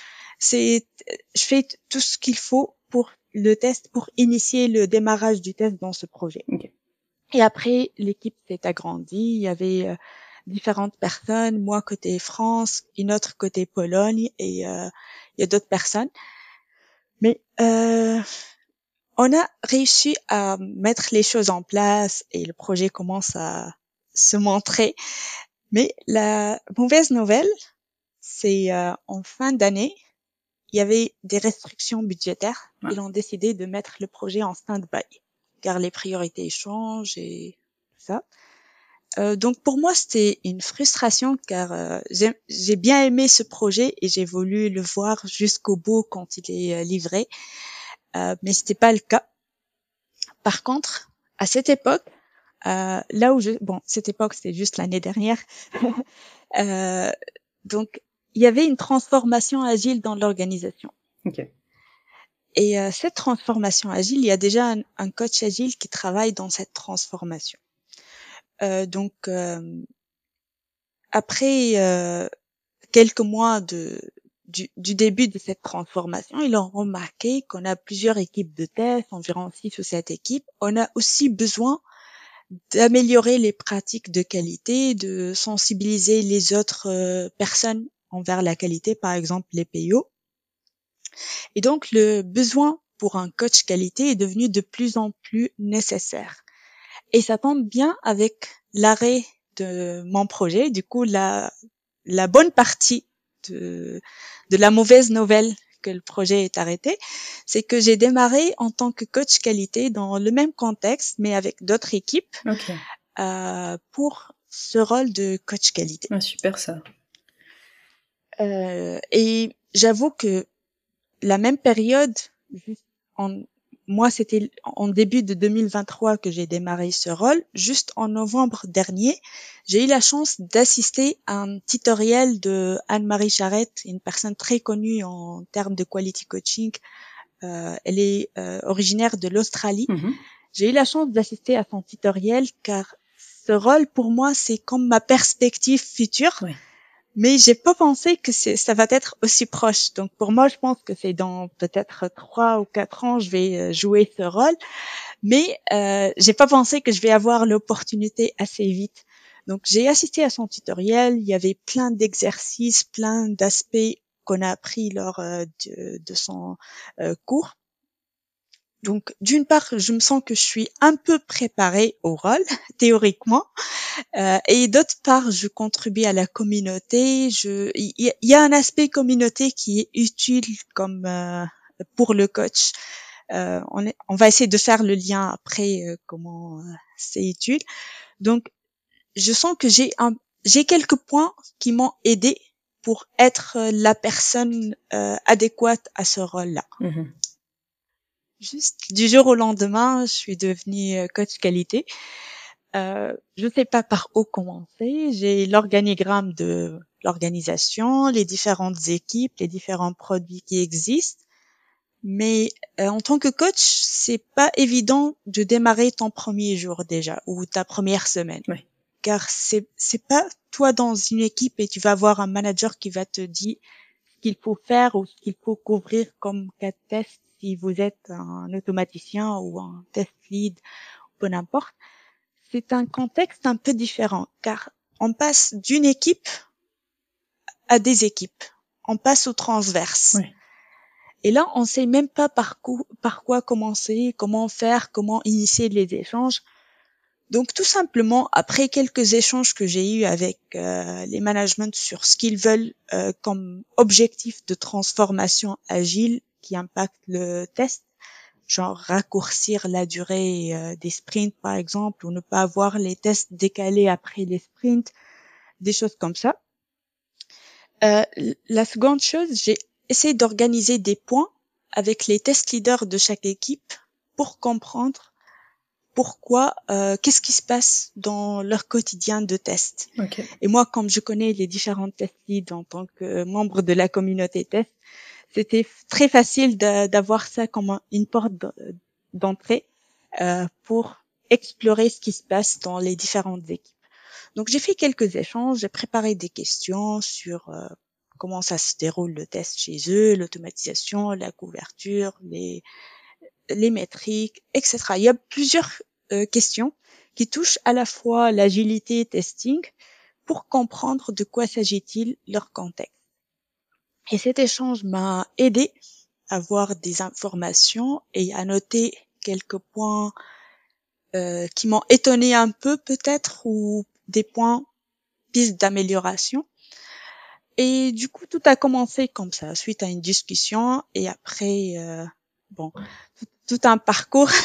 c'est, je fais tout ce qu'il faut pour le test, pour initier le démarrage du test dans ce projet. Et après, l'équipe s'est agrandie. Il y avait euh, différentes personnes, moi côté France, une autre côté Pologne et euh, il y a d'autres personnes. Mais euh, on a réussi à mettre les choses en place et le projet commence à se montrer. Mais la mauvaise nouvelle, c'est euh, en fin d'année, il y avait des restrictions budgétaires. Ils ont décidé de mettre le projet en stand-by, car les priorités changent et tout ça. Euh, donc pour moi c'était une frustration car euh, j'ai bien aimé ce projet et j'ai voulu le voir jusqu'au bout quand il est euh, livré, euh, mais c'était pas le cas. Par contre, à cette époque, là où je bon cette époque c'était juste l'année dernière, [laughs] donc il y avait une transformation agile dans l'organisation. Okay. Et cette transformation agile, il y a déjà un, un coach agile qui travaille dans cette transformation. Euh, donc euh, après euh, quelques mois de du, du, début de cette transformation, ils ont remarqué qu'on a plusieurs équipes de tests, environ six ou sept équipes. On a aussi besoin d'améliorer les pratiques de qualité, de sensibiliser les autres personnes envers la qualité, par exemple les PO. Et donc le besoin pour un coach qualité est devenu de plus en plus nécessaire. Et ça tombe bien avec l'arrêt de mon projet. Du coup, la, la bonne partie de, de la mauvaise nouvelle que le projet est arrêté, c'est que j'ai démarré en tant que coach qualité dans le même contexte, mais avec d'autres équipes, euh, pour ce rôle de coach qualité. Ah, super ça. Euh, et j'avoue que la même période, en, moi, c'était en début de 2023 que j'ai démarré ce rôle. Juste en novembre dernier, j'ai eu la chance d'assister à un tutoriel de Anne-Marie Charrette, une personne très connue en termes de quality coaching. Euh, elle est euh, originaire de l'Australie. Mm-hmm. J'ai eu la chance d'assister à son tutoriel car ce rôle, pour moi, c'est comme ma perspective future. Oui mais j'ai pas pensé que ça va être aussi proche. Donc pour moi, je pense que c'est dans peut-être trois ou quatre ans, je vais euh, jouer ce rôle, mais euh, j'ai pas pensé que je vais avoir l'opportunité assez vite. Donc j'ai assisté à son tutoriel. Il y avait plein d'exercices, plein d'aspects qu'on a appris lors euh, de, de, son euh, cours. Donc, d'une part, je me sens que je suis un peu préparée au rôle, [laughs] théoriquement, euh, et d'autre part, je contribue à la communauté. Je, il y, a un aspect communauté qui est utile comme euh, pour le coach. Euh, on, est, on va essayer de faire le lien après euh, comment euh, c'est utile. Donc, je sens que j'ai un, j'ai quelques points qui m'ont aidé pour être la personne adéquate à ce rôle-là. Mm-hmm. Juste du jour au lendemain, je suis devenue euh, coach qualité. Euh, je ne sais pas par où commencer. J'ai l'organigramme de l'organisation, les différentes équipes, les différents produits qui existent. Mais euh, en tant que coach, c'est pas évident de démarrer ton premier jour déjà ou ta première semaine. Car c'est c'est pas toi dans une équipe et tu vas avoir un manager qui va te dire ce qu'il faut faire ou ce qu'il faut couvrir comme cas de test si vous êtes un automaticien ou un test lead, peu n'importe, c'est un contexte un peu différent car on passe d'une équipe à des équipes. On passe au transverse. Et là, on sait même pas par, par quoi commencer, comment faire, comment initier les échanges. Donc tout simplement, après quelques échanges que j'ai eus avec euh, les managements sur ce qu'ils veulent euh, comme objectif de transformation agile, qui impactent le test, genre raccourcir la durée euh, des sprints par exemple, ou ne pas avoir les tests décalés après les sprints, des choses comme ça. Euh, la seconde chose, j'ai essayé d'organiser des points avec les test leaders de chaque équipe pour comprendre pourquoi, euh, qu'est-ce qui se passe dans leur quotidien de test. Ok. Et moi, comme je connais les différents test leads en tant que membre de la communauté test, c'était très facile d'avoir ça comme un- une porte d'entrée euh, pour explorer ce qui se passe dans les différentes équipes. Donc j'ai fait quelques échanges, j'ai préparé des questions sur euh, comment ça se déroule le test chez eux, l'automatisation, la couverture, les les métriques, etc. Il y a plusieurs euh, questions qui touchent à la fois l'agilité testing pour comprendre de quoi s'agit-il leur contexte. Et cet échange m'a aidé à voir des informations et à noter quelques points euh, qui m'ont étonné un peu peut-être ou des points pistes d'amélioration. Et du coup, tout a commencé comme ça, suite à une discussion et après, euh, bon, tout, un parcours. [laughs]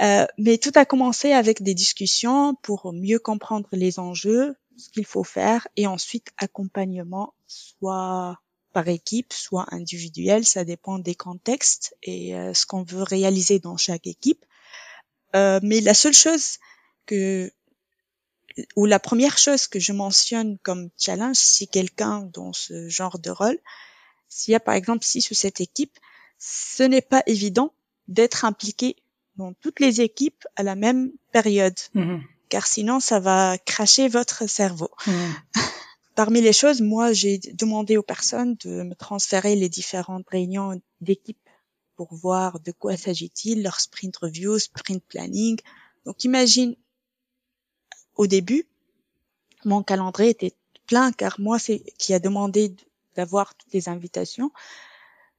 Euh, mais tout a commencé avec des discussions pour mieux comprendre les enjeux, ce qu'il faut faire et ensuite accompagnement, soit par équipe, soit individuel, ça dépend des contextes et euh, ce qu'on veut réaliser dans chaque équipe. Euh, mais la seule chose que ou la première chose que je mentionne comme challenge, si quelqu'un dans ce genre de rôle, s'il y a par exemple six ou sept équipes, ce n'est pas évident d'être impliqué dans toutes les équipes à la même période, Mhm. car sinon ça va cracher votre cerveau. Mhm. [laughs] Parmi les choses, moi, j'ai demandé aux personnes de me transférer les différentes réunions d'équipe pour voir de quoi s'agit-il, leur sprint review, sprint planning. Donc, imagine, au début, mon calendrier était plein car moi, c'est qui a demandé d'avoir toutes les invitations.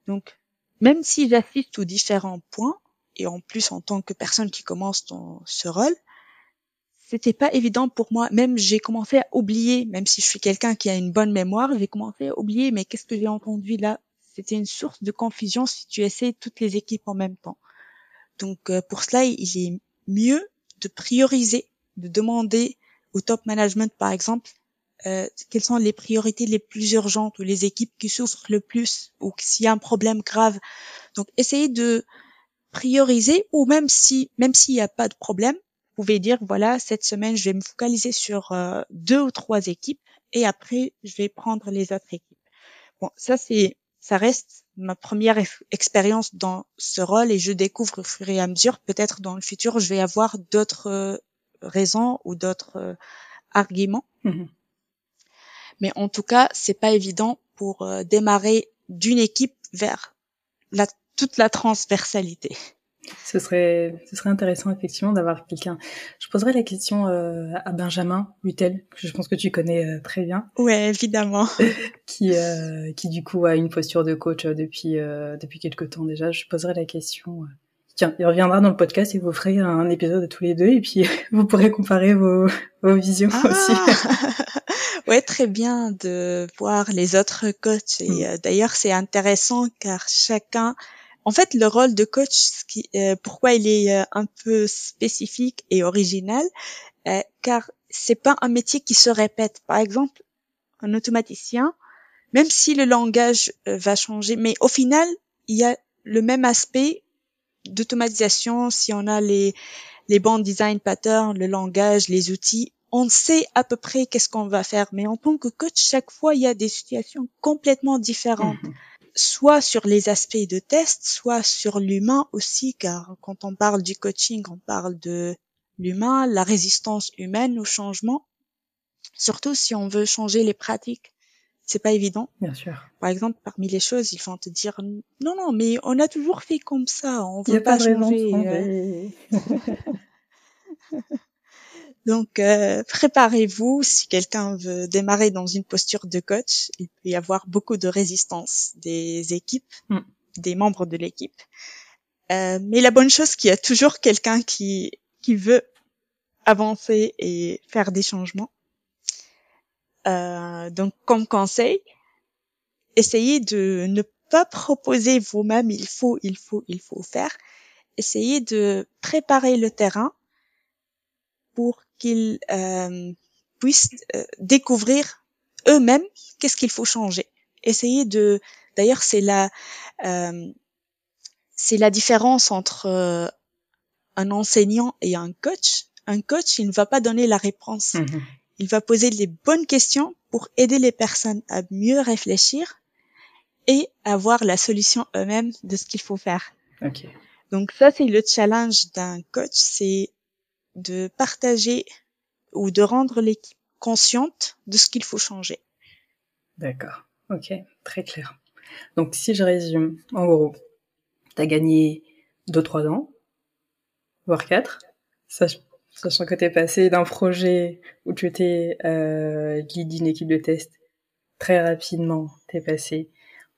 Donc, même si j'assiste aux différents points, et en plus en tant que personne qui commence dans ce rôle, c'était pas évident pour moi. Même j'ai commencé à oublier, même si je suis quelqu'un qui a une bonne mémoire, j'ai commencé à oublier, mais qu'est-ce que j'ai entendu là? C'était une source de confusion si tu essaies toutes les équipes en même temps. Donc euh, pour cela, il est mieux de prioriser, de demander au top management, par exemple, euh, quelles sont les priorités les plus urgentes ou les équipes qui souffrent le plus ou s'il y a un problème grave. Donc essayez de prioriser ou même si même s'il n'y a pas de problème, pouvez dire voilà cette semaine je vais me focaliser sur euh, deux ou trois équipes et après je vais prendre les autres équipes. Bon ça c'est ça reste ma première ex- expérience dans ce rôle et je découvre au fur et à mesure peut-être dans le futur je vais avoir d'autres euh, raisons ou d'autres euh, arguments. Mhm. Mais en tout cas c'est pas évident pour démarrer d'une équipe vers la toute la transversalité. Ce serait, ce serait intéressant effectivement d'avoir quelqu'un. Je poserais la question euh, à Benjamin Hutel, que je pense que tu connais euh, très bien, Ouais, évidemment. [laughs] qui, euh, qui du coup a une posture de coach euh, depuis euh, depuis quelque temps déjà. Je poserai la question. Tiens, il reviendra dans le podcast et vous ferez un épisode tous les deux et puis [laughs] vous pourrez comparer vos, vos visions aussi. [laughs] ouais, très bien de voir les autres coachs. Et Mm. d'ailleurs, c'est intéressant car chacun, en fait, le rôle de coach, ce qui, euh, pourquoi il est euh, un peu spécifique et original, euh, car c'est pas un métier qui se répète. Par exemple, un automaticien, même si le langage euh, va changer, mais au final, il y a le même aspect d'automatisation. Si on a les les bons design patterns, le langage, les outils, on sait à peu près qu'est-ce qu'on va faire. Mais en tant que coach, chaque fois, il y a des situations complètement différentes Mhm. Soit sur les aspects de test, soit sur l'humain aussi, car quand on parle du coaching, on parle de l'humain, la résistance humaine au changement, surtout si on veut changer les pratiques. C'est pas évident. Bien sûr. Par exemple, parmi les choses, ils vont te dire non, non, mais on a toujours fait comme ça, on veut a pas pas raison changer. euh. [laughs] [laughs] Donc, euh, préparez-vous. Si quelqu'un veut démarrer dans une posture de coach, il peut y avoir beaucoup de résistance des équipes, Mm. des membres de l'équipe. Euh, mais la bonne chose, c'est qu'il y a toujours quelqu'un qui qui veut avancer et faire des changements. Euh, donc, comme conseil, essayez de ne pas proposer vous-même. Il faut, il faut, il faut faire. Essayez de préparer le terrain pour qu'ils euh, puissent euh, découvrir eux-mêmes qu'est-ce qu'il faut changer. Essayez de, d'ailleurs, c'est la, euh, c'est la différence entre euh, un enseignant et un coach. Un coach, il ne va pas donner la réponse. Mhm. Il va poser les bonnes questions pour aider les personnes à mieux réfléchir et avoir la solution eux-mêmes de ce qu'il faut faire. Ok. Donc ça, c'est le challenge d'un coach, c'est de partager ou de rendre l'équipe consciente de ce qu'il faut changer. D'accord. Ok. Très clair. Donc, si je résume, en gros, t'as gagné 2-3 ans, voire 4, sach- sachant que t'es passé d'un projet où tu étais euh, guide d'une équipe de test, très rapidement, t'es passé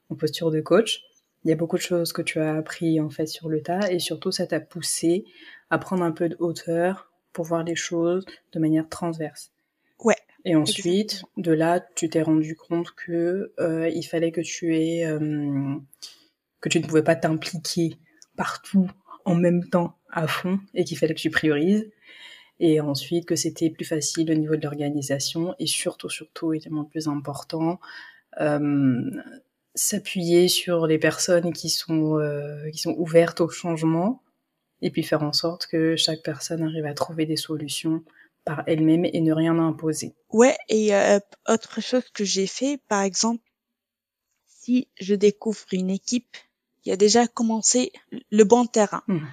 en posture de coach. Il y a beaucoup de choses que tu as appris en fait sur le tas et surtout ça t'a poussé à prendre un peu de hauteur pour voir les choses de manière transverse. Ouais, Et ensuite, de là, tu t'es rendu compte que euh, il fallait que tu aies euh, que tu ne pouvais pas t'impliquer partout en même temps à fond et qu'il fallait que tu priorises. Et ensuite que c'était plus facile au niveau de l'organisation et surtout, surtout, élément le plus important, euh, s'appuyer sur les personnes qui sont euh, qui sont ouvertes au changement et puis faire en sorte que chaque personne arrive à trouver des solutions par elle-même et ne rien imposer. Ouais, et euh, autre chose que j'ai fait, par exemple, si je découvre une équipe qui a déjà commencé le bon terrain, Mhm.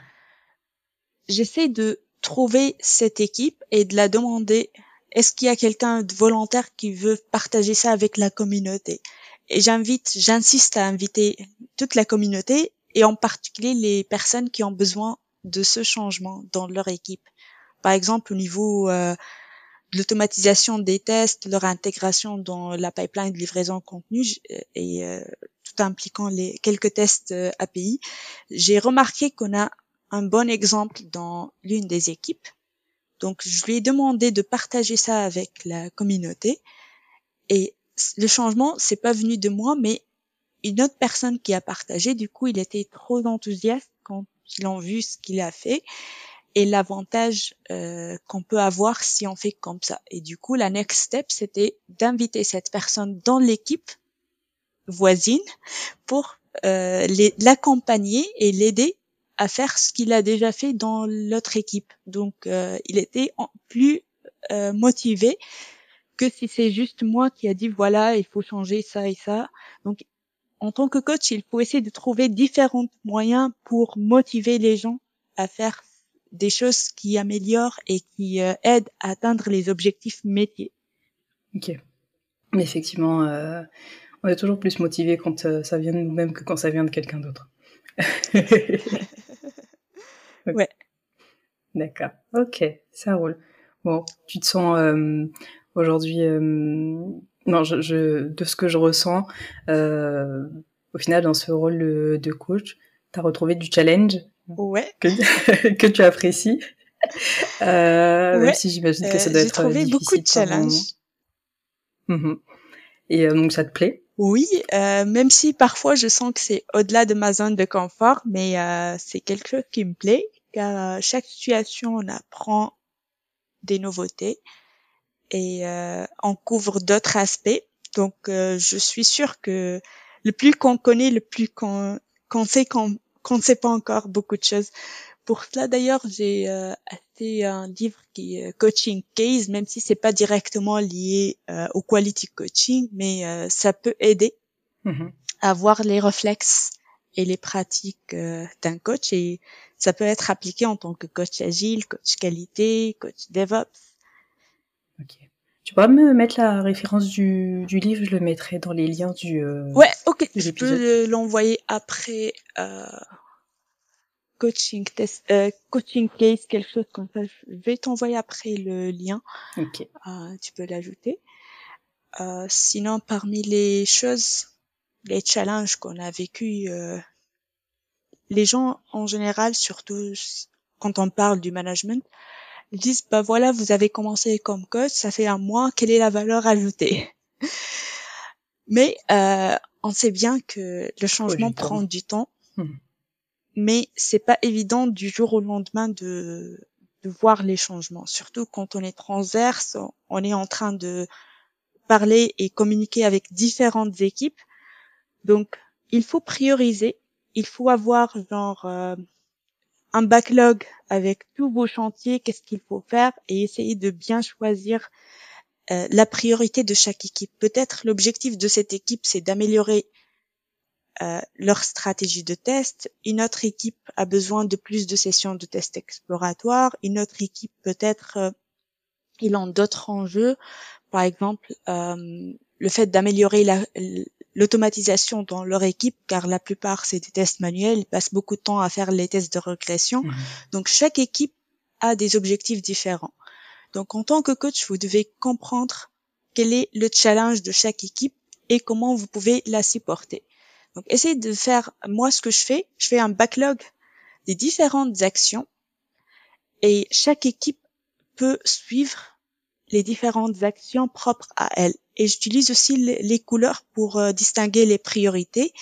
j'essaie de trouver cette équipe et de la demander est-ce qu'il y a quelqu'un de volontaire qui veut partager ça avec la communauté? Et j'invite, j'insiste à inviter toute la communauté et en particulier les personnes qui ont besoin de ce changement dans leur équipe. Par exemple, au niveau euh, de l'automatisation des tests, leur intégration dans la pipeline de livraison de contenu j- et euh, tout impliquant les quelques tests euh, API, j'ai remarqué qu'on a un bon exemple dans l'une des équipes. Donc, je lui ai demandé de partager ça avec la communauté. Et le changement, c'est pas venu de moi, mais une autre personne qui a partagé. Du coup, il était trop enthousiaste quand ils ont vu ce qu'il a fait et l'avantage euh, qu'on peut avoir si on fait comme ça. Et du coup, la next step, c'était d'inviter cette personne dans l'équipe voisine pour euh, l'accompagner et l'aider à faire ce qu'il a déjà fait dans l'autre équipe. Donc, euh, il était en- plus euh, motivé que si c'est juste moi qui a dit voilà, il faut changer ça et ça. Donc, en tant que coach, il faut essayer de trouver différents moyens pour motiver les gens à faire des choses qui améliorent et qui euh, aident à atteindre les objectifs métiers. Ok. Mais effectivement, euh, on est toujours plus motivé quand euh, ça vient de nous-mêmes que quand ça vient de quelqu'un d'autre. [laughs] Ouais. D'accord. Ok, ça roule. Bon, tu te sens euh, aujourd'hui, euh, non, je, je, de ce que je ressens, euh, au final, dans ce rôle de, coach, tu as retrouvé du challenge Ouais. que, [laughs] que tu apprécies. Euh, Ouais. Même si j'imagine que ça Euh, doit J'ai être trouvé beaucoup de moments. Mhm. Et euh, donc ça te plaît? Oui, euh, même si parfois je sens que c'est au-delà de ma zone de confort, mais euh, c'est quelque chose qui me plaît, car euh, chaque situation on apprend des nouveautés et euh, on couvre d'autres aspects. Donc euh, je suis sûre que le plus qu'on connaît, le plus qu'on sait qu'on qu'on ne sait pas encore beaucoup de choses. Pour cela d'ailleurs, j'ai euh, acheté un livre qui est euh, Coaching Case, même si c'est pas directement lié euh, au quality coaching, mais euh, ça peut aider Mhm. à voir les réflexes et les pratiques euh, d'un coach et ça peut être appliqué en tant que coach agile, coach qualité, coach DevOps. Ok. Tu pourras me mettre la référence du, du livre, je le mettrai dans les liens du. euh, Ouais, ok, je peux l'envoyer après euh, coaching test, euh, coaching case, quelque chose comme ça. Je vais t'envoyer après le lien. Ok. Euh, tu peux l'ajouter. Euh, sinon, parmi les choses, les challenges qu'on a vécu, euh, les gens en général, surtout quand on parle du management, ils disent bah voilà, vous avez commencé comme coach, ça fait un mois, quelle est la valeur ajoutée? Mais euh, on sait bien que le changement du temps. prend du temps, Mhm. mais c'est pas évident du jour au lendemain de de voir les changements. Surtout quand on est transverse, on- on est en train de parler et communiquer avec différentes équipes. Donc, il faut prioriser il faut avoir genre euh, un backlog avec tous vos chantiers, qu'est-ce qu'il faut faire et essayer de bien choisir euh, la priorité de chaque équipe. Peut-être l'objectif de cette équipe, c'est d'améliorer euh, leur stratégie de test. Une autre équipe a besoin de plus de sessions de test exploratoire. Une autre équipe, peut-être, euh, ils ont d'autres enjeux. Par exemple, euh, le fait d'améliorer l'automatisation dans leur équipe, car la plupart c'est des tests manuels, ils passent beaucoup de temps à faire les tests de régression. Mmh. Donc chaque équipe a des objectifs différents. Donc en tant que coach, vous devez comprendre quel est le challenge de chaque équipe et comment vous pouvez la supporter. Donc essayez de faire, moi ce que je fais, je fais un backlog des différentes actions et chaque équipe peut suivre les différentes actions propres à elle. Et j'utilise aussi les, couleurs pour euh, distinguer les priorités.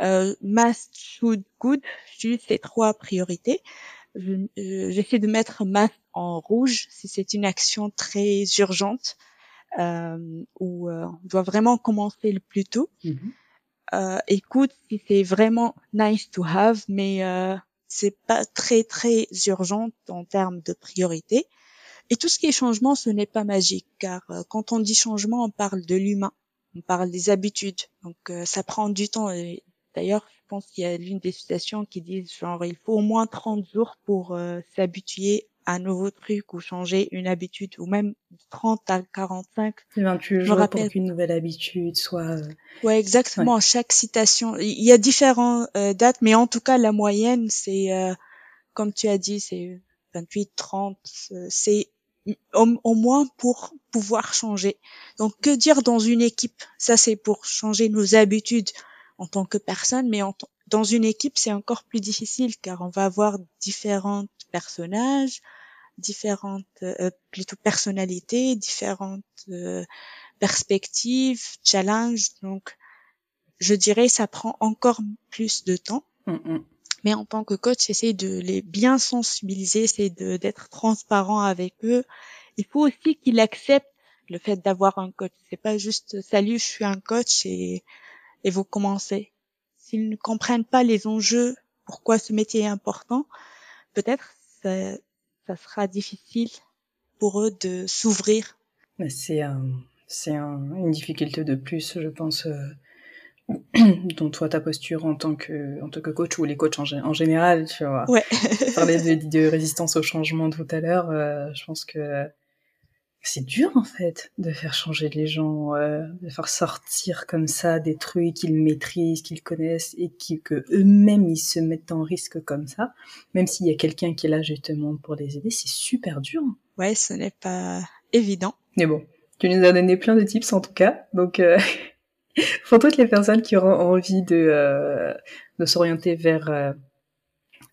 Euh, must, should, good, j'utilise ces trois priorités. Euh, j'essaie de mettre must en rouge si c'est une action très urgente euh, où euh, on doit vraiment commencer le plus tôt. Euh, écoute si c'est vraiment nice to have, mais euh, c'est pas très très urgent en termes de priorité. Et tout ce qui est changement, ce n'est pas magique, car euh, quand on dit changement, on parle de l'humain, on parle des habitudes, donc euh, ça prend du temps. Et d'ailleurs, je pense qu'il y a l'une des citations qui dit genre il faut au moins 30 jours pour s'habituer un nouveau truc ou changer une habitude ou même 30 à 45. 28 jours rappelle... pour qu'une nouvelle habitude soit. Euh, ouais, exactement. Chaque citation, il y a différentes euh, dates, mais en tout cas la moyenne c'est, euh, comme tu as dit, c'est 28, 30. c'est au, moins pour pouvoir changer. Donc que dire dans une équipe? Ça c'est pour changer nos habitudes en tant que personne, mais en dans une équipe c'est encore plus difficile car on va avoir différents personnages, différentes euh, plutôt personnalités, différentes euh, perspectives, challenges. Donc, je dirais ça prend encore plus de temps. Mm, mm. Mais en tant que coach, essayer de les bien sensibiliser, c'est d'être transparent avec eux. Il faut aussi qu'ils acceptent le fait d'avoir un coach. C'est pas juste salut, je suis un coach et, et vous commencez. S'ils ne comprennent pas les enjeux, pourquoi ce métier est important, peut-être ça, ça sera difficile pour eux de s'ouvrir. C'est un, c'est une difficulté de plus, je pense, euh, [clears throat] dont toi ta posture en tant que en tant que coach ou les coachs en, en général, tu vois. Ouais. Parler de, de, résistance au changement tout à l'heure, euh, je pense que c'est dur en fait de faire changer les gens, euh, de faire sortir comme ça des trucs qu'ils maîtrisent, qu'ils connaissent et qui, que eux-mêmes ils se mettent en risque comme ça, même s'il y a quelqu'un qui est là justement pour les aider, c'est super dur. Ouais, ce n'est pas évident. Mais bon, tu nous as donné plein de tips en tout cas, donc euh, [laughs] [laughs] pour toutes les personnes qui auront envie de euh, de s'orienter vers euh,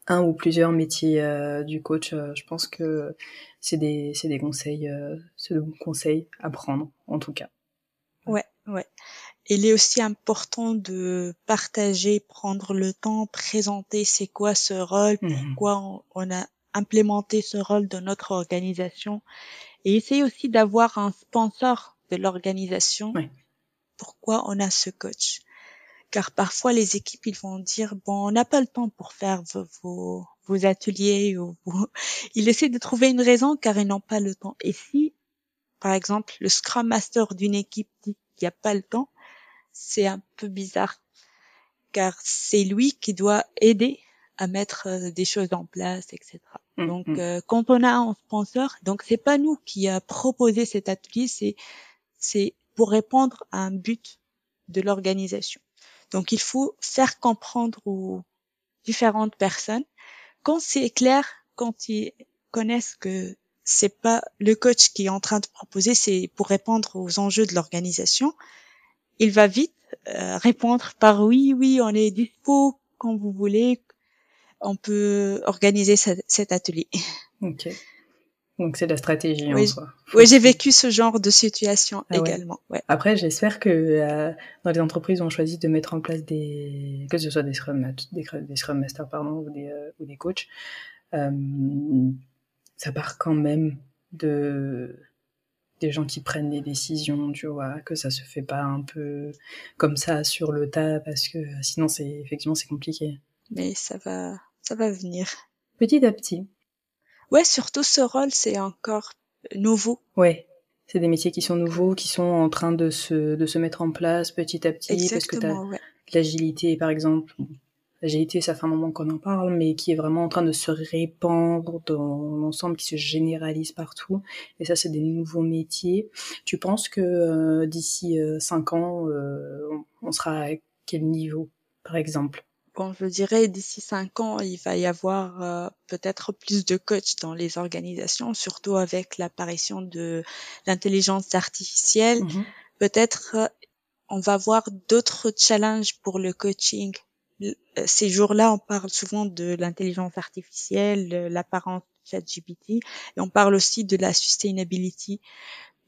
un ou plusieurs métiers euh, du coach, je pense que c'est des, c'est des conseils, euh, c'est de bons conseils à prendre, en tout cas. Ouais, ouais. Il est aussi important de partager, prendre le temps, présenter c'est quoi ce rôle, mhm. pourquoi on, a implémenté ce rôle dans notre organisation et essayer aussi d'avoir un sponsor de l'organisation. Pourquoi on a ce coach Car parfois les équipes ils vont dire bon on n'a pas le temps pour faire vos, vos ateliers ou [laughs] ils essaient de trouver une raison car ils n'ont pas le temps. Et si, par exemple, le Scrum Master d'une équipe dit qu'il n'y a pas le temps, c'est un peu bizarre car c'est lui qui doit aider à mettre euh, des choses en place, etc. Mmh, donc, mmh. Euh, quand on a un sponsor, donc c'est pas nous qui a proposé cet atelier, c'est c'est pour répondre à un but de l'organisation. Donc, il faut faire comprendre aux différentes personnes quand c'est clair, quand ils connaissent que c'est pas le coach qui est en train de proposer, c'est pour répondre aux enjeux de l'organisation, il va vite euh, répondre par oui, oui, on est dispo quand vous voulez, on peut organiser cet atelier. Ok. Donc c'est la stratégie en soi. Oui, j'ai vécu ce genre de situation ah également. Ouais. Après, j'espère que euh, dans les entreprises où on choisit de mettre en place des que ce soit des scrum des, des scrum masters pardon ou des euh, ou des coachs, euh, ça part quand même de des gens qui prennent des décisions, tu vois, que ça se fait pas un peu comme ça sur le tas parce que sinon c'est effectivement c'est compliqué. mais ça va, ça va venir. Petit à petit. Ouais, surtout ce rôle, c'est encore nouveau. Ouais. C'est des métiers qui sont nouveaux, qui sont en train de se, de se mettre en place petit à petit. Exactement, parce que t'as ouais. l'agilité, par exemple. L'agilité, ça fait un moment qu'on en parle, mais qui est vraiment en train de se répandre dans l'ensemble, qui se généralise partout. Et ça, c'est des nouveaux métiers. Tu penses que euh, d'ici euh, cinq ans, euh, on sera à quel niveau, par exemple? Bon, je dirais d'ici cinq ans, il va y avoir euh, peut-être plus de coachs dans les organisations, surtout avec l'apparition de l'intelligence artificielle. Mhm. Peut-être euh, on va voir d'autres challenges pour le coaching. Euh, Ces jours-là, on parle souvent de l'intelligence artificielle, l'apparence ChatGPT, et on parle aussi de la sustainability.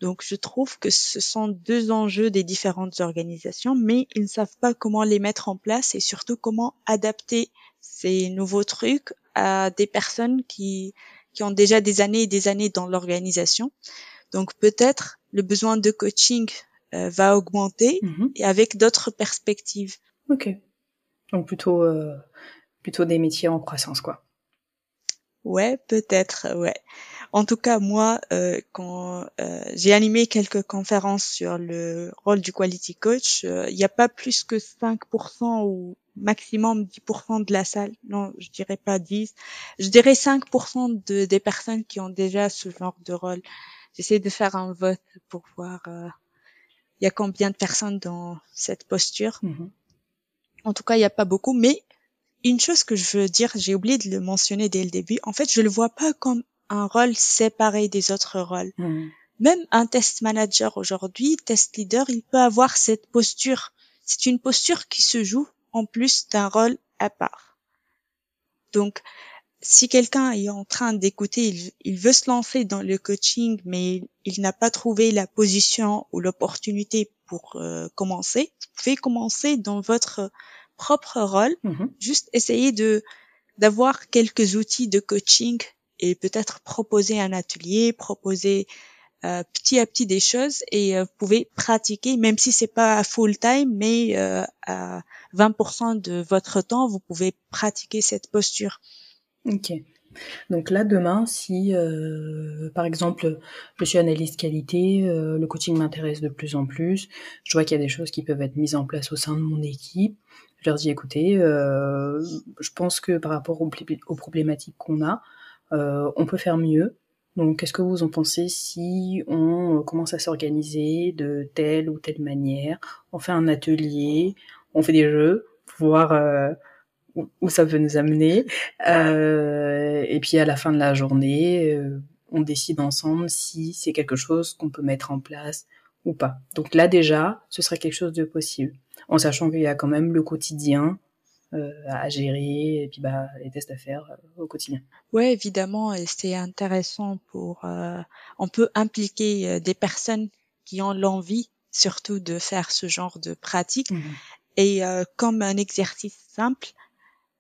Donc, je trouve que ce sont deux enjeux des différentes organisations, mais ils ne savent pas comment les mettre en place et surtout comment adapter ces nouveaux trucs à des personnes qui, qui ont déjà des années et des années dans l'organisation. Donc, peut-être le besoin de coaching euh, va augmenter Mhm. et avec d'autres perspectives. Ok. Donc plutôt, euh, plutôt des métiers en croissance, quoi. Ouais, peut-être, ouais. En tout cas, moi, euh, quand euh, j'ai animé quelques conférences sur le rôle du quality coach, euh, il n'y a pas plus que 5% ou maximum 10% de la salle. Non, je dirais pas 10. Je dirais 5% de, des personnes qui ont déjà ce genre de rôle. J'essaie de faire un vote pour voir euh, il y a combien de personnes dans cette posture. Mhm. En tout cas, il n'y a pas beaucoup, mais une chose que je veux dire, j'ai oublié de le mentionner dès le début. En fait, je le vois pas comme un rôle séparé des autres rôles. Mhm. Même un test manager aujourd'hui, test leader, il peut avoir cette posture. C'est une posture qui se joue en plus d'un rôle à part. Donc, si quelqu'un est en train d'écouter, il, il veut se lancer dans le coaching, mais il n'a pas trouvé la position ou l'opportunité pour euh, commencer, vous pouvez commencer dans votre propre rôle Mhm. juste essayer de d'avoir quelques outils de coaching et peut-être proposer un atelier, proposer euh, petit à petit des choses et euh, vous pouvez pratiquer même si c'est pas full time mais euh, à 20% de votre temps vous pouvez pratiquer cette posture. Ok. Donc là, demain, si, euh, par exemple, je suis analyste qualité, euh, le coaching m'intéresse de plus en plus, je vois qu'il y a des choses qui peuvent être mises en place au sein de mon équipe, je leur dis, écoutez, euh, je pense que par rapport aux, problématiques qu'on a, on peut faire mieux. Donc, qu'est-ce que vous en pensez si on euh, commence à s'organiser de telle ou telle manière? On fait un atelier, on fait des jeux, pour voir euh, où, où ça peut nous amener. [laughs] Euh, et puis à la fin de la journée, euh, on décide ensemble si c'est quelque chose qu'on peut mettre en place ou pas. Donc là déjà, ce serait quelque chose de possible, en sachant qu'il y a quand même le quotidien euh, à gérer et puis bah les tests à faire euh, au quotidien. Ouais, évidemment, et c'est intéressant pour. euh, on peut impliquer euh, des personnes qui ont l'envie, surtout de faire ce genre de pratique, Mhm. et euh, comme un exercice simple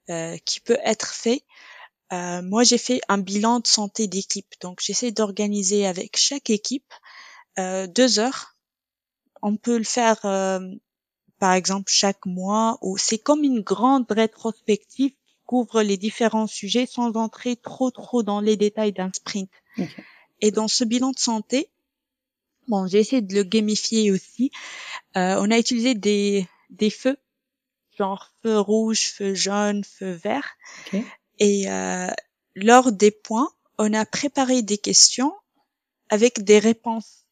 euh, qui peut être fait. euh, moi, j'ai fait un bilan de santé d'équipe, donc j'essaie d'organiser avec chaque équipe euh, deux heures. On peut le faire, euh, par exemple, chaque mois, ou c'est comme une grande rétrospective qui couvre les différents sujets sans entrer trop trop dans les détails d'un sprint. Et dans ce bilan de santé, bon, j'ai essayé de le gamifier aussi. Euh, on a utilisé des des feux, genre feu rouge, feu jaune, feu vert. Et euh, lors des points, on a préparé des questions avec des réponses.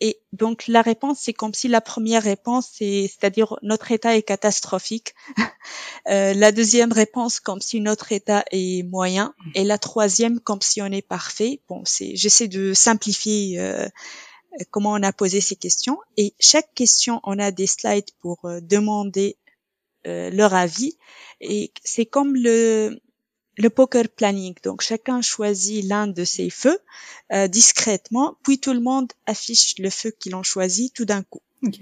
Et donc la réponse, c'est comme si la première réponse, c'est, c'est-à-dire notre état est catastrophique. [laughs] Euh, la deuxième réponse, comme si notre état est moyen. Et la troisième, comme si on est parfait. Bon, c'est, j'essaie de simplifier euh, comment on a posé ces questions. Et chaque question, on a des slides pour euh, demander euh, leur avis. Et c'est comme le, le poker planning. Donc chacun choisit l'un de ses feux euh, discrètement, puis tout le monde affiche le feu qu'ils ont choisi tout d'un coup. Ok.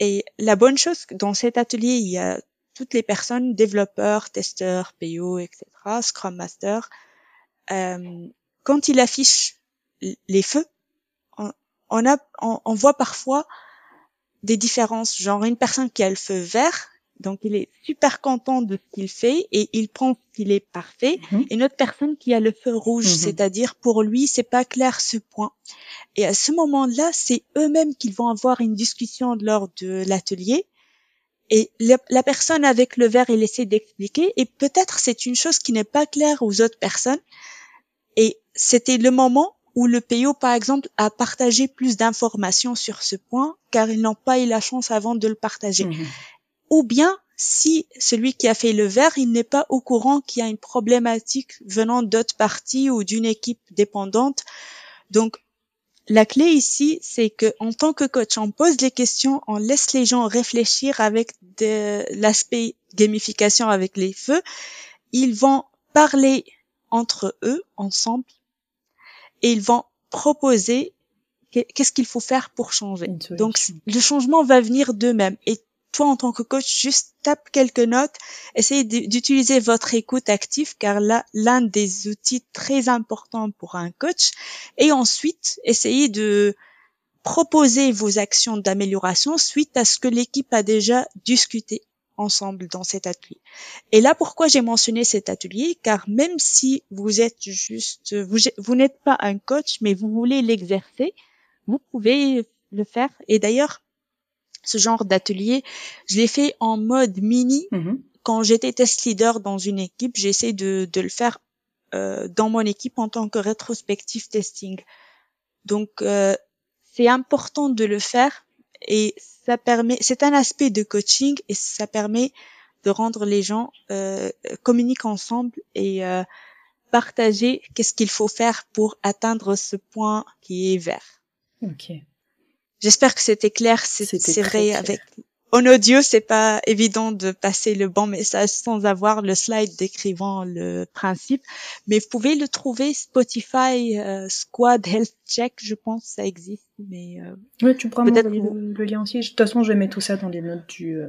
Et la bonne chose dans cet atelier, il y a toutes les personnes, développeurs, testeurs, PO, etc., Scrum Master. Euh, quand il affiche les feux, on, on a, on, on voit parfois des différences. Genre une personne qui a le feu vert, Donc il est super content de ce qu'il fait et il pense qu'il est parfait. Mhm. Et notre personne qui a le feu rouge, Mhm. c'est-à-dire pour lui, c'est pas clair ce point. Et à ce moment-là, c'est eux-mêmes qu'ils vont avoir une discussion lors de l'atelier. Et la, la personne avec le verre, il essaie d'expliquer. Et peut-être c'est une chose qui n'est pas claire aux autres personnes. Et c'était le moment où le PO, par exemple, a partagé plus d'informations sur ce point, car ils n'ont pas eu la chance avant de le partager. Mhm. Ou bien, si celui qui a fait le verre, il n'est pas au courant qu'il y a une problématique venant d'autres parties ou d'une équipe dépendante. Donc, la clé ici, c'est que en tant que coach, on pose les questions, on laisse les gens réfléchir avec de l'aspect gamification avec les feux. Ils vont parler entre eux, ensemble, et ils vont proposer qu'est- qu'est-ce qu'il faut faire pour changer. Donc, le changement va venir d'eux-mêmes. Et toi, en tant que coach, juste tape quelques notes, essayez d'utiliser votre écoute active, car là, l'un des outils très importants pour un coach. Et ensuite, essayez de proposer vos actions d'amélioration suite à ce que l'équipe a déjà discuté ensemble dans cet atelier. Et là, pourquoi j'ai mentionné cet atelier? Car même si vous êtes juste, vous n'êtes pas un coach, mais vous voulez l'exercer, vous pouvez le faire. Et d'ailleurs, ce genre d'atelier, je l'ai fait en mode mini. Mhm. Quand j'étais test leader dans une équipe, j'essaie de, de le faire euh, dans mon équipe en tant que rétrospective testing. Donc, euh, c'est important de le faire et ça permet, c'est un aspect de coaching et ça permet de rendre les gens euh, communiquent ensemble et euh, partager qu'est-ce qu'il faut faire pour atteindre ce point qui est vert. Ok. J'espère que c'était clair. C'est vrai clair. avec en audio, c'est pas évident de passer le bon message sans avoir le slide décrivant le principe, mais vous pouvez le trouver Spotify euh, Squad Health Check, je pense ça existe, mais euh, Ouais, tu pourras m'envoyer le, le lien aussi. De toute façon, je vais mettre tout ça dans les notes du. euh,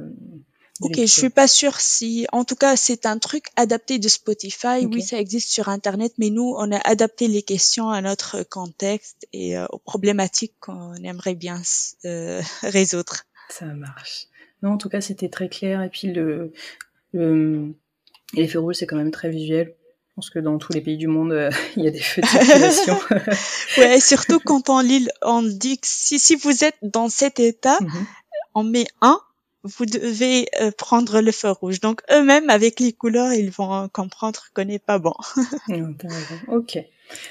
Ok, je suis pas sûre si, en tout cas, c'est un truc adapté de Spotify. Oui, ça existe sur Internet, mais nous, on a adapté les questions à notre contexte et euh, aux problématiques qu'on aimerait bien euh, [laughs] résoudre. Ça marche. Non, en tout cas, c'était très clair. Et puis, le, le l'effet rouge, c'est quand même très visuel. Je pense que dans tous les pays du monde, euh, [laughs] il y a des feux de circulation. [laughs] Ouais, surtout quand on lit, on dit que si, si vous êtes dans cet état, Mhm. on met un, vous devez euh, prendre le feu rouge. Donc eux-mêmes, avec les couleurs, ils vont comprendre qu'on n'est pas bon. [laughs] Raison. Ok.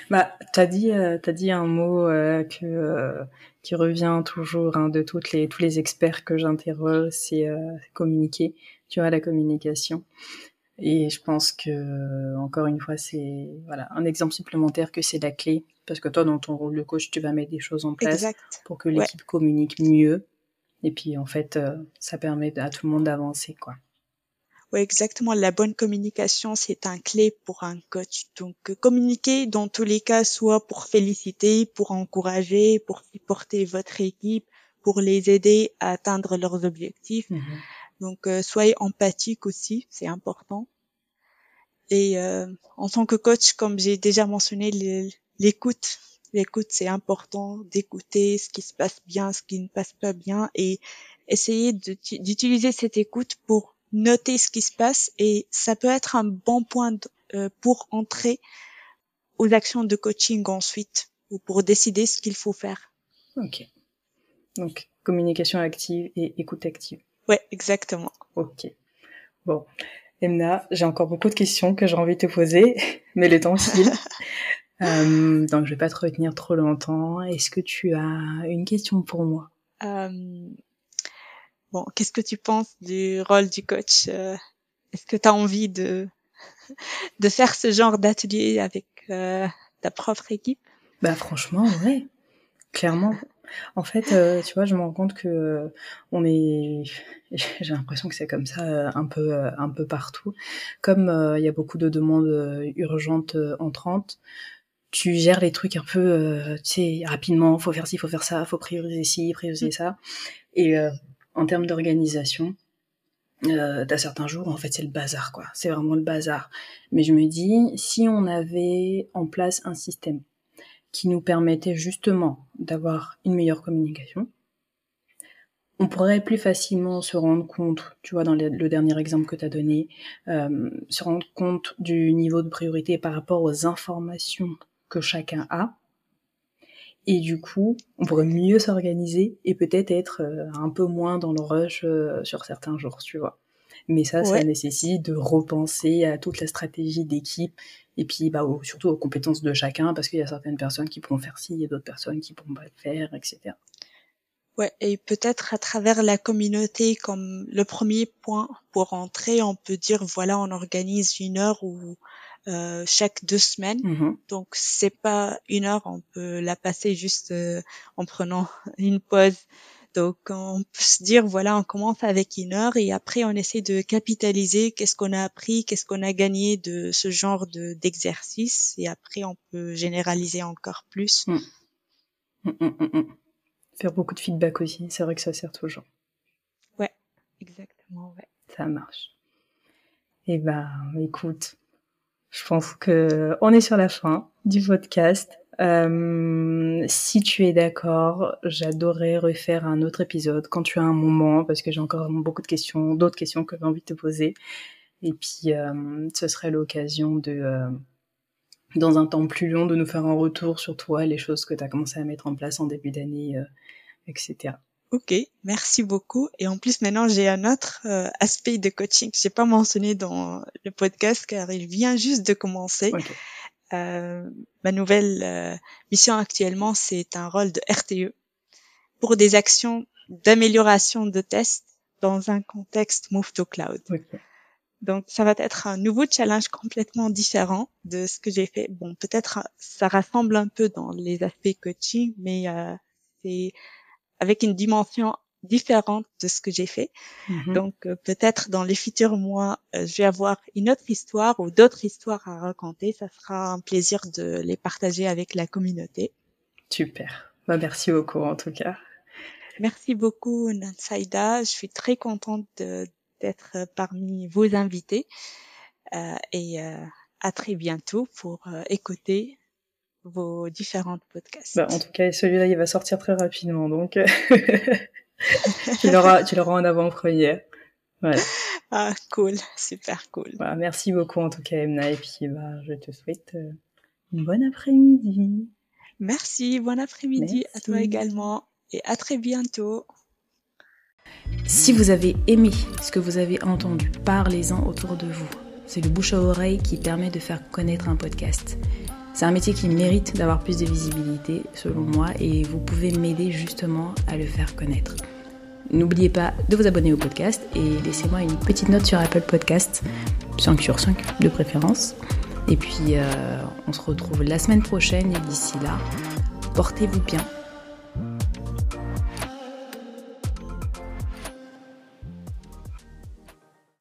Bah, t'as dit, euh, t'as dit un mot euh, que euh, qui revient toujours hein, de toutes les tous les experts que j'interroge, c'est euh, communiquer. Tu vois la communication. Et je pense que euh, encore une fois, c'est voilà un exemple supplémentaire que c'est la clé parce que toi, dans ton rôle de coach, tu vas mettre des choses en place Exact. pour que l'équipe communique mieux. Et puis en fait, euh, ça permet à tout le monde d'avancer, quoi. Oui, exactement. La bonne communication, c'est un clé pour un coach. Donc, euh, communiquer dans tous les cas, soit pour féliciter, pour encourager, pour supporter votre équipe, pour les aider à atteindre leurs objectifs. Donc, euh, soyez empathique aussi, c'est important. Et euh, en tant que coach, comme j'ai déjà mentionné, le- l'écoute, c'est important d'écouter ce qui se passe bien, ce qui ne passe pas bien, et essayer d'utiliser cette écoute pour noter ce qui se passe. Et ça peut être un bon point de- euh, pour entrer aux actions de coaching ensuite, ou pour décider ce qu'il faut faire. Ok. Donc communication active et écoute active. Ouais, exactement. Ok. Bon. Emna, j'ai encore beaucoup de questions que j'ai envie de te poser, [laughs] mais le temps file. [laughs] Euh, donc je vais pas te retenir trop longtemps. Est-ce que tu as une question pour moi? Euh, bon, qu'est-ce que tu penses du rôle du coach? Euh, Est-ce que tu as envie de [laughs] de faire ce genre d'atelier avec euh, ta propre équipe? Bah franchement, ouais, clairement. En fait, euh, tu vois, je me rends compte que euh, on est, [laughs] j'ai l'impression que c'est comme ça euh, un peu, un peu partout. Comme il y a beaucoup de demandes urgentes entrantes, tu gères les trucs un peu, euh, tu sais, rapidement. Faut faire ci, faut faire ça, faut prioriser ci, prioriser ça. Et euh, en termes d'organisation, euh, t'as certains jours, en fait, c'est le bazar, quoi. C'est vraiment le bazar. Mais je me dis, si on avait en place un système qui nous permettait justement d'avoir une meilleure communication, on pourrait plus facilement se rendre compte, tu vois, dans le, dernier exemple que tu as donné, euh, se rendre compte du niveau de priorité par rapport aux informations que chacun a. Et du coup, on pourrait mieux s'organiser et peut-être être euh, un peu moins dans le rush euh, sur certains jours, tu vois. Mais ça, ça nécessite de repenser à toute la stratégie d'équipe et puis bah, surtout aux compétences de chacun parce qu'il y a certaines personnes qui pourront faire ci et d'autres personnes qui pourront pas le faire, etc. Ouais, et peut-être à travers la communauté comme le premier point pour entrer, on peut dire voilà, on organise une heure ou euh, chaque deux semaines. Mm-hmm. Donc c'est pas une heure, on peut la passer juste euh, en prenant [laughs] une pause. Donc on peut se dire voilà, on commence avec une heure et après on essaie de capitaliser qu'est-ce qu'on a appris, qu'est-ce qu'on a gagné de ce genre de d'exercice et après on peut généraliser encore plus. Mm. Mm, Faire beaucoup de feedback aussi, c'est vrai que ça sert toujours. Ouais, exactement, ouais. Ça marche. Eh ben, écoute, je pense que on est sur la fin du podcast. Euh, si tu es d'accord, j'adorerais refaire un autre épisode quand tu as un moment, parce que j'ai encore beaucoup de questions, d'autres questions que j'ai envie de te poser. Et puis, euh, ce serait l'occasion de, euh, dans un temps plus long, de nous faire un retour sur toi, les choses que tu as commencé à mettre en place en début d'année, euh, etc. Ok, merci beaucoup. Et en plus, maintenant, j'ai un autre euh, aspect de coaching que j'ai pas mentionné dans le podcast car il vient juste de commencer. Euh, ma nouvelle euh, mission actuellement, c'est un rôle de RTE pour des actions d'amélioration de tests dans un contexte Move to Cloud. Donc, ça va être un nouveau challenge complètement différent de ce que j'ai fait. Bon, peut-être ça rassemble un peu dans les aspects coaching, mais euh, c'est avec une dimension différente de ce que j'ai fait. Mm-hmm. Donc, euh, peut-être dans les futurs mois, euh, je vais avoir une autre histoire ou d'autres histoires à raconter. Ça sera un plaisir de les partager avec la communauté. Super. Bah, merci beaucoup en tout cas. Merci beaucoup, Nansaïda. Je suis très contente d'être euh, parmi vos invités euh, et euh, à très bientôt pour écouter vos différents podcasts. Bah, en tout cas, celui-là, il va sortir très rapidement, donc [laughs] tu l'auras, tu l'auras en avant-première. Voilà. Ah, cool, super cool. Bah, merci beaucoup en tout cas, Emna, et puis bah, je te souhaite une bonne après-midi. Merci, bon après-midi à toi également, et à très bientôt. Si vous avez aimé ce que vous avez entendu, parlez-en autour de vous. C'est le bouche à oreille qui permet de faire connaître un podcast. C'est un métier qui mérite d'avoir plus de visibilité, selon moi, et vous pouvez m'aider justement à le faire connaître. N'oubliez pas de vous abonner au podcast et laissez-moi une petite note sur Apple Podcast, 5 sur 5 de préférence. Et puis, euh, on se retrouve la semaine prochaine et d'ici là, portez-vous bien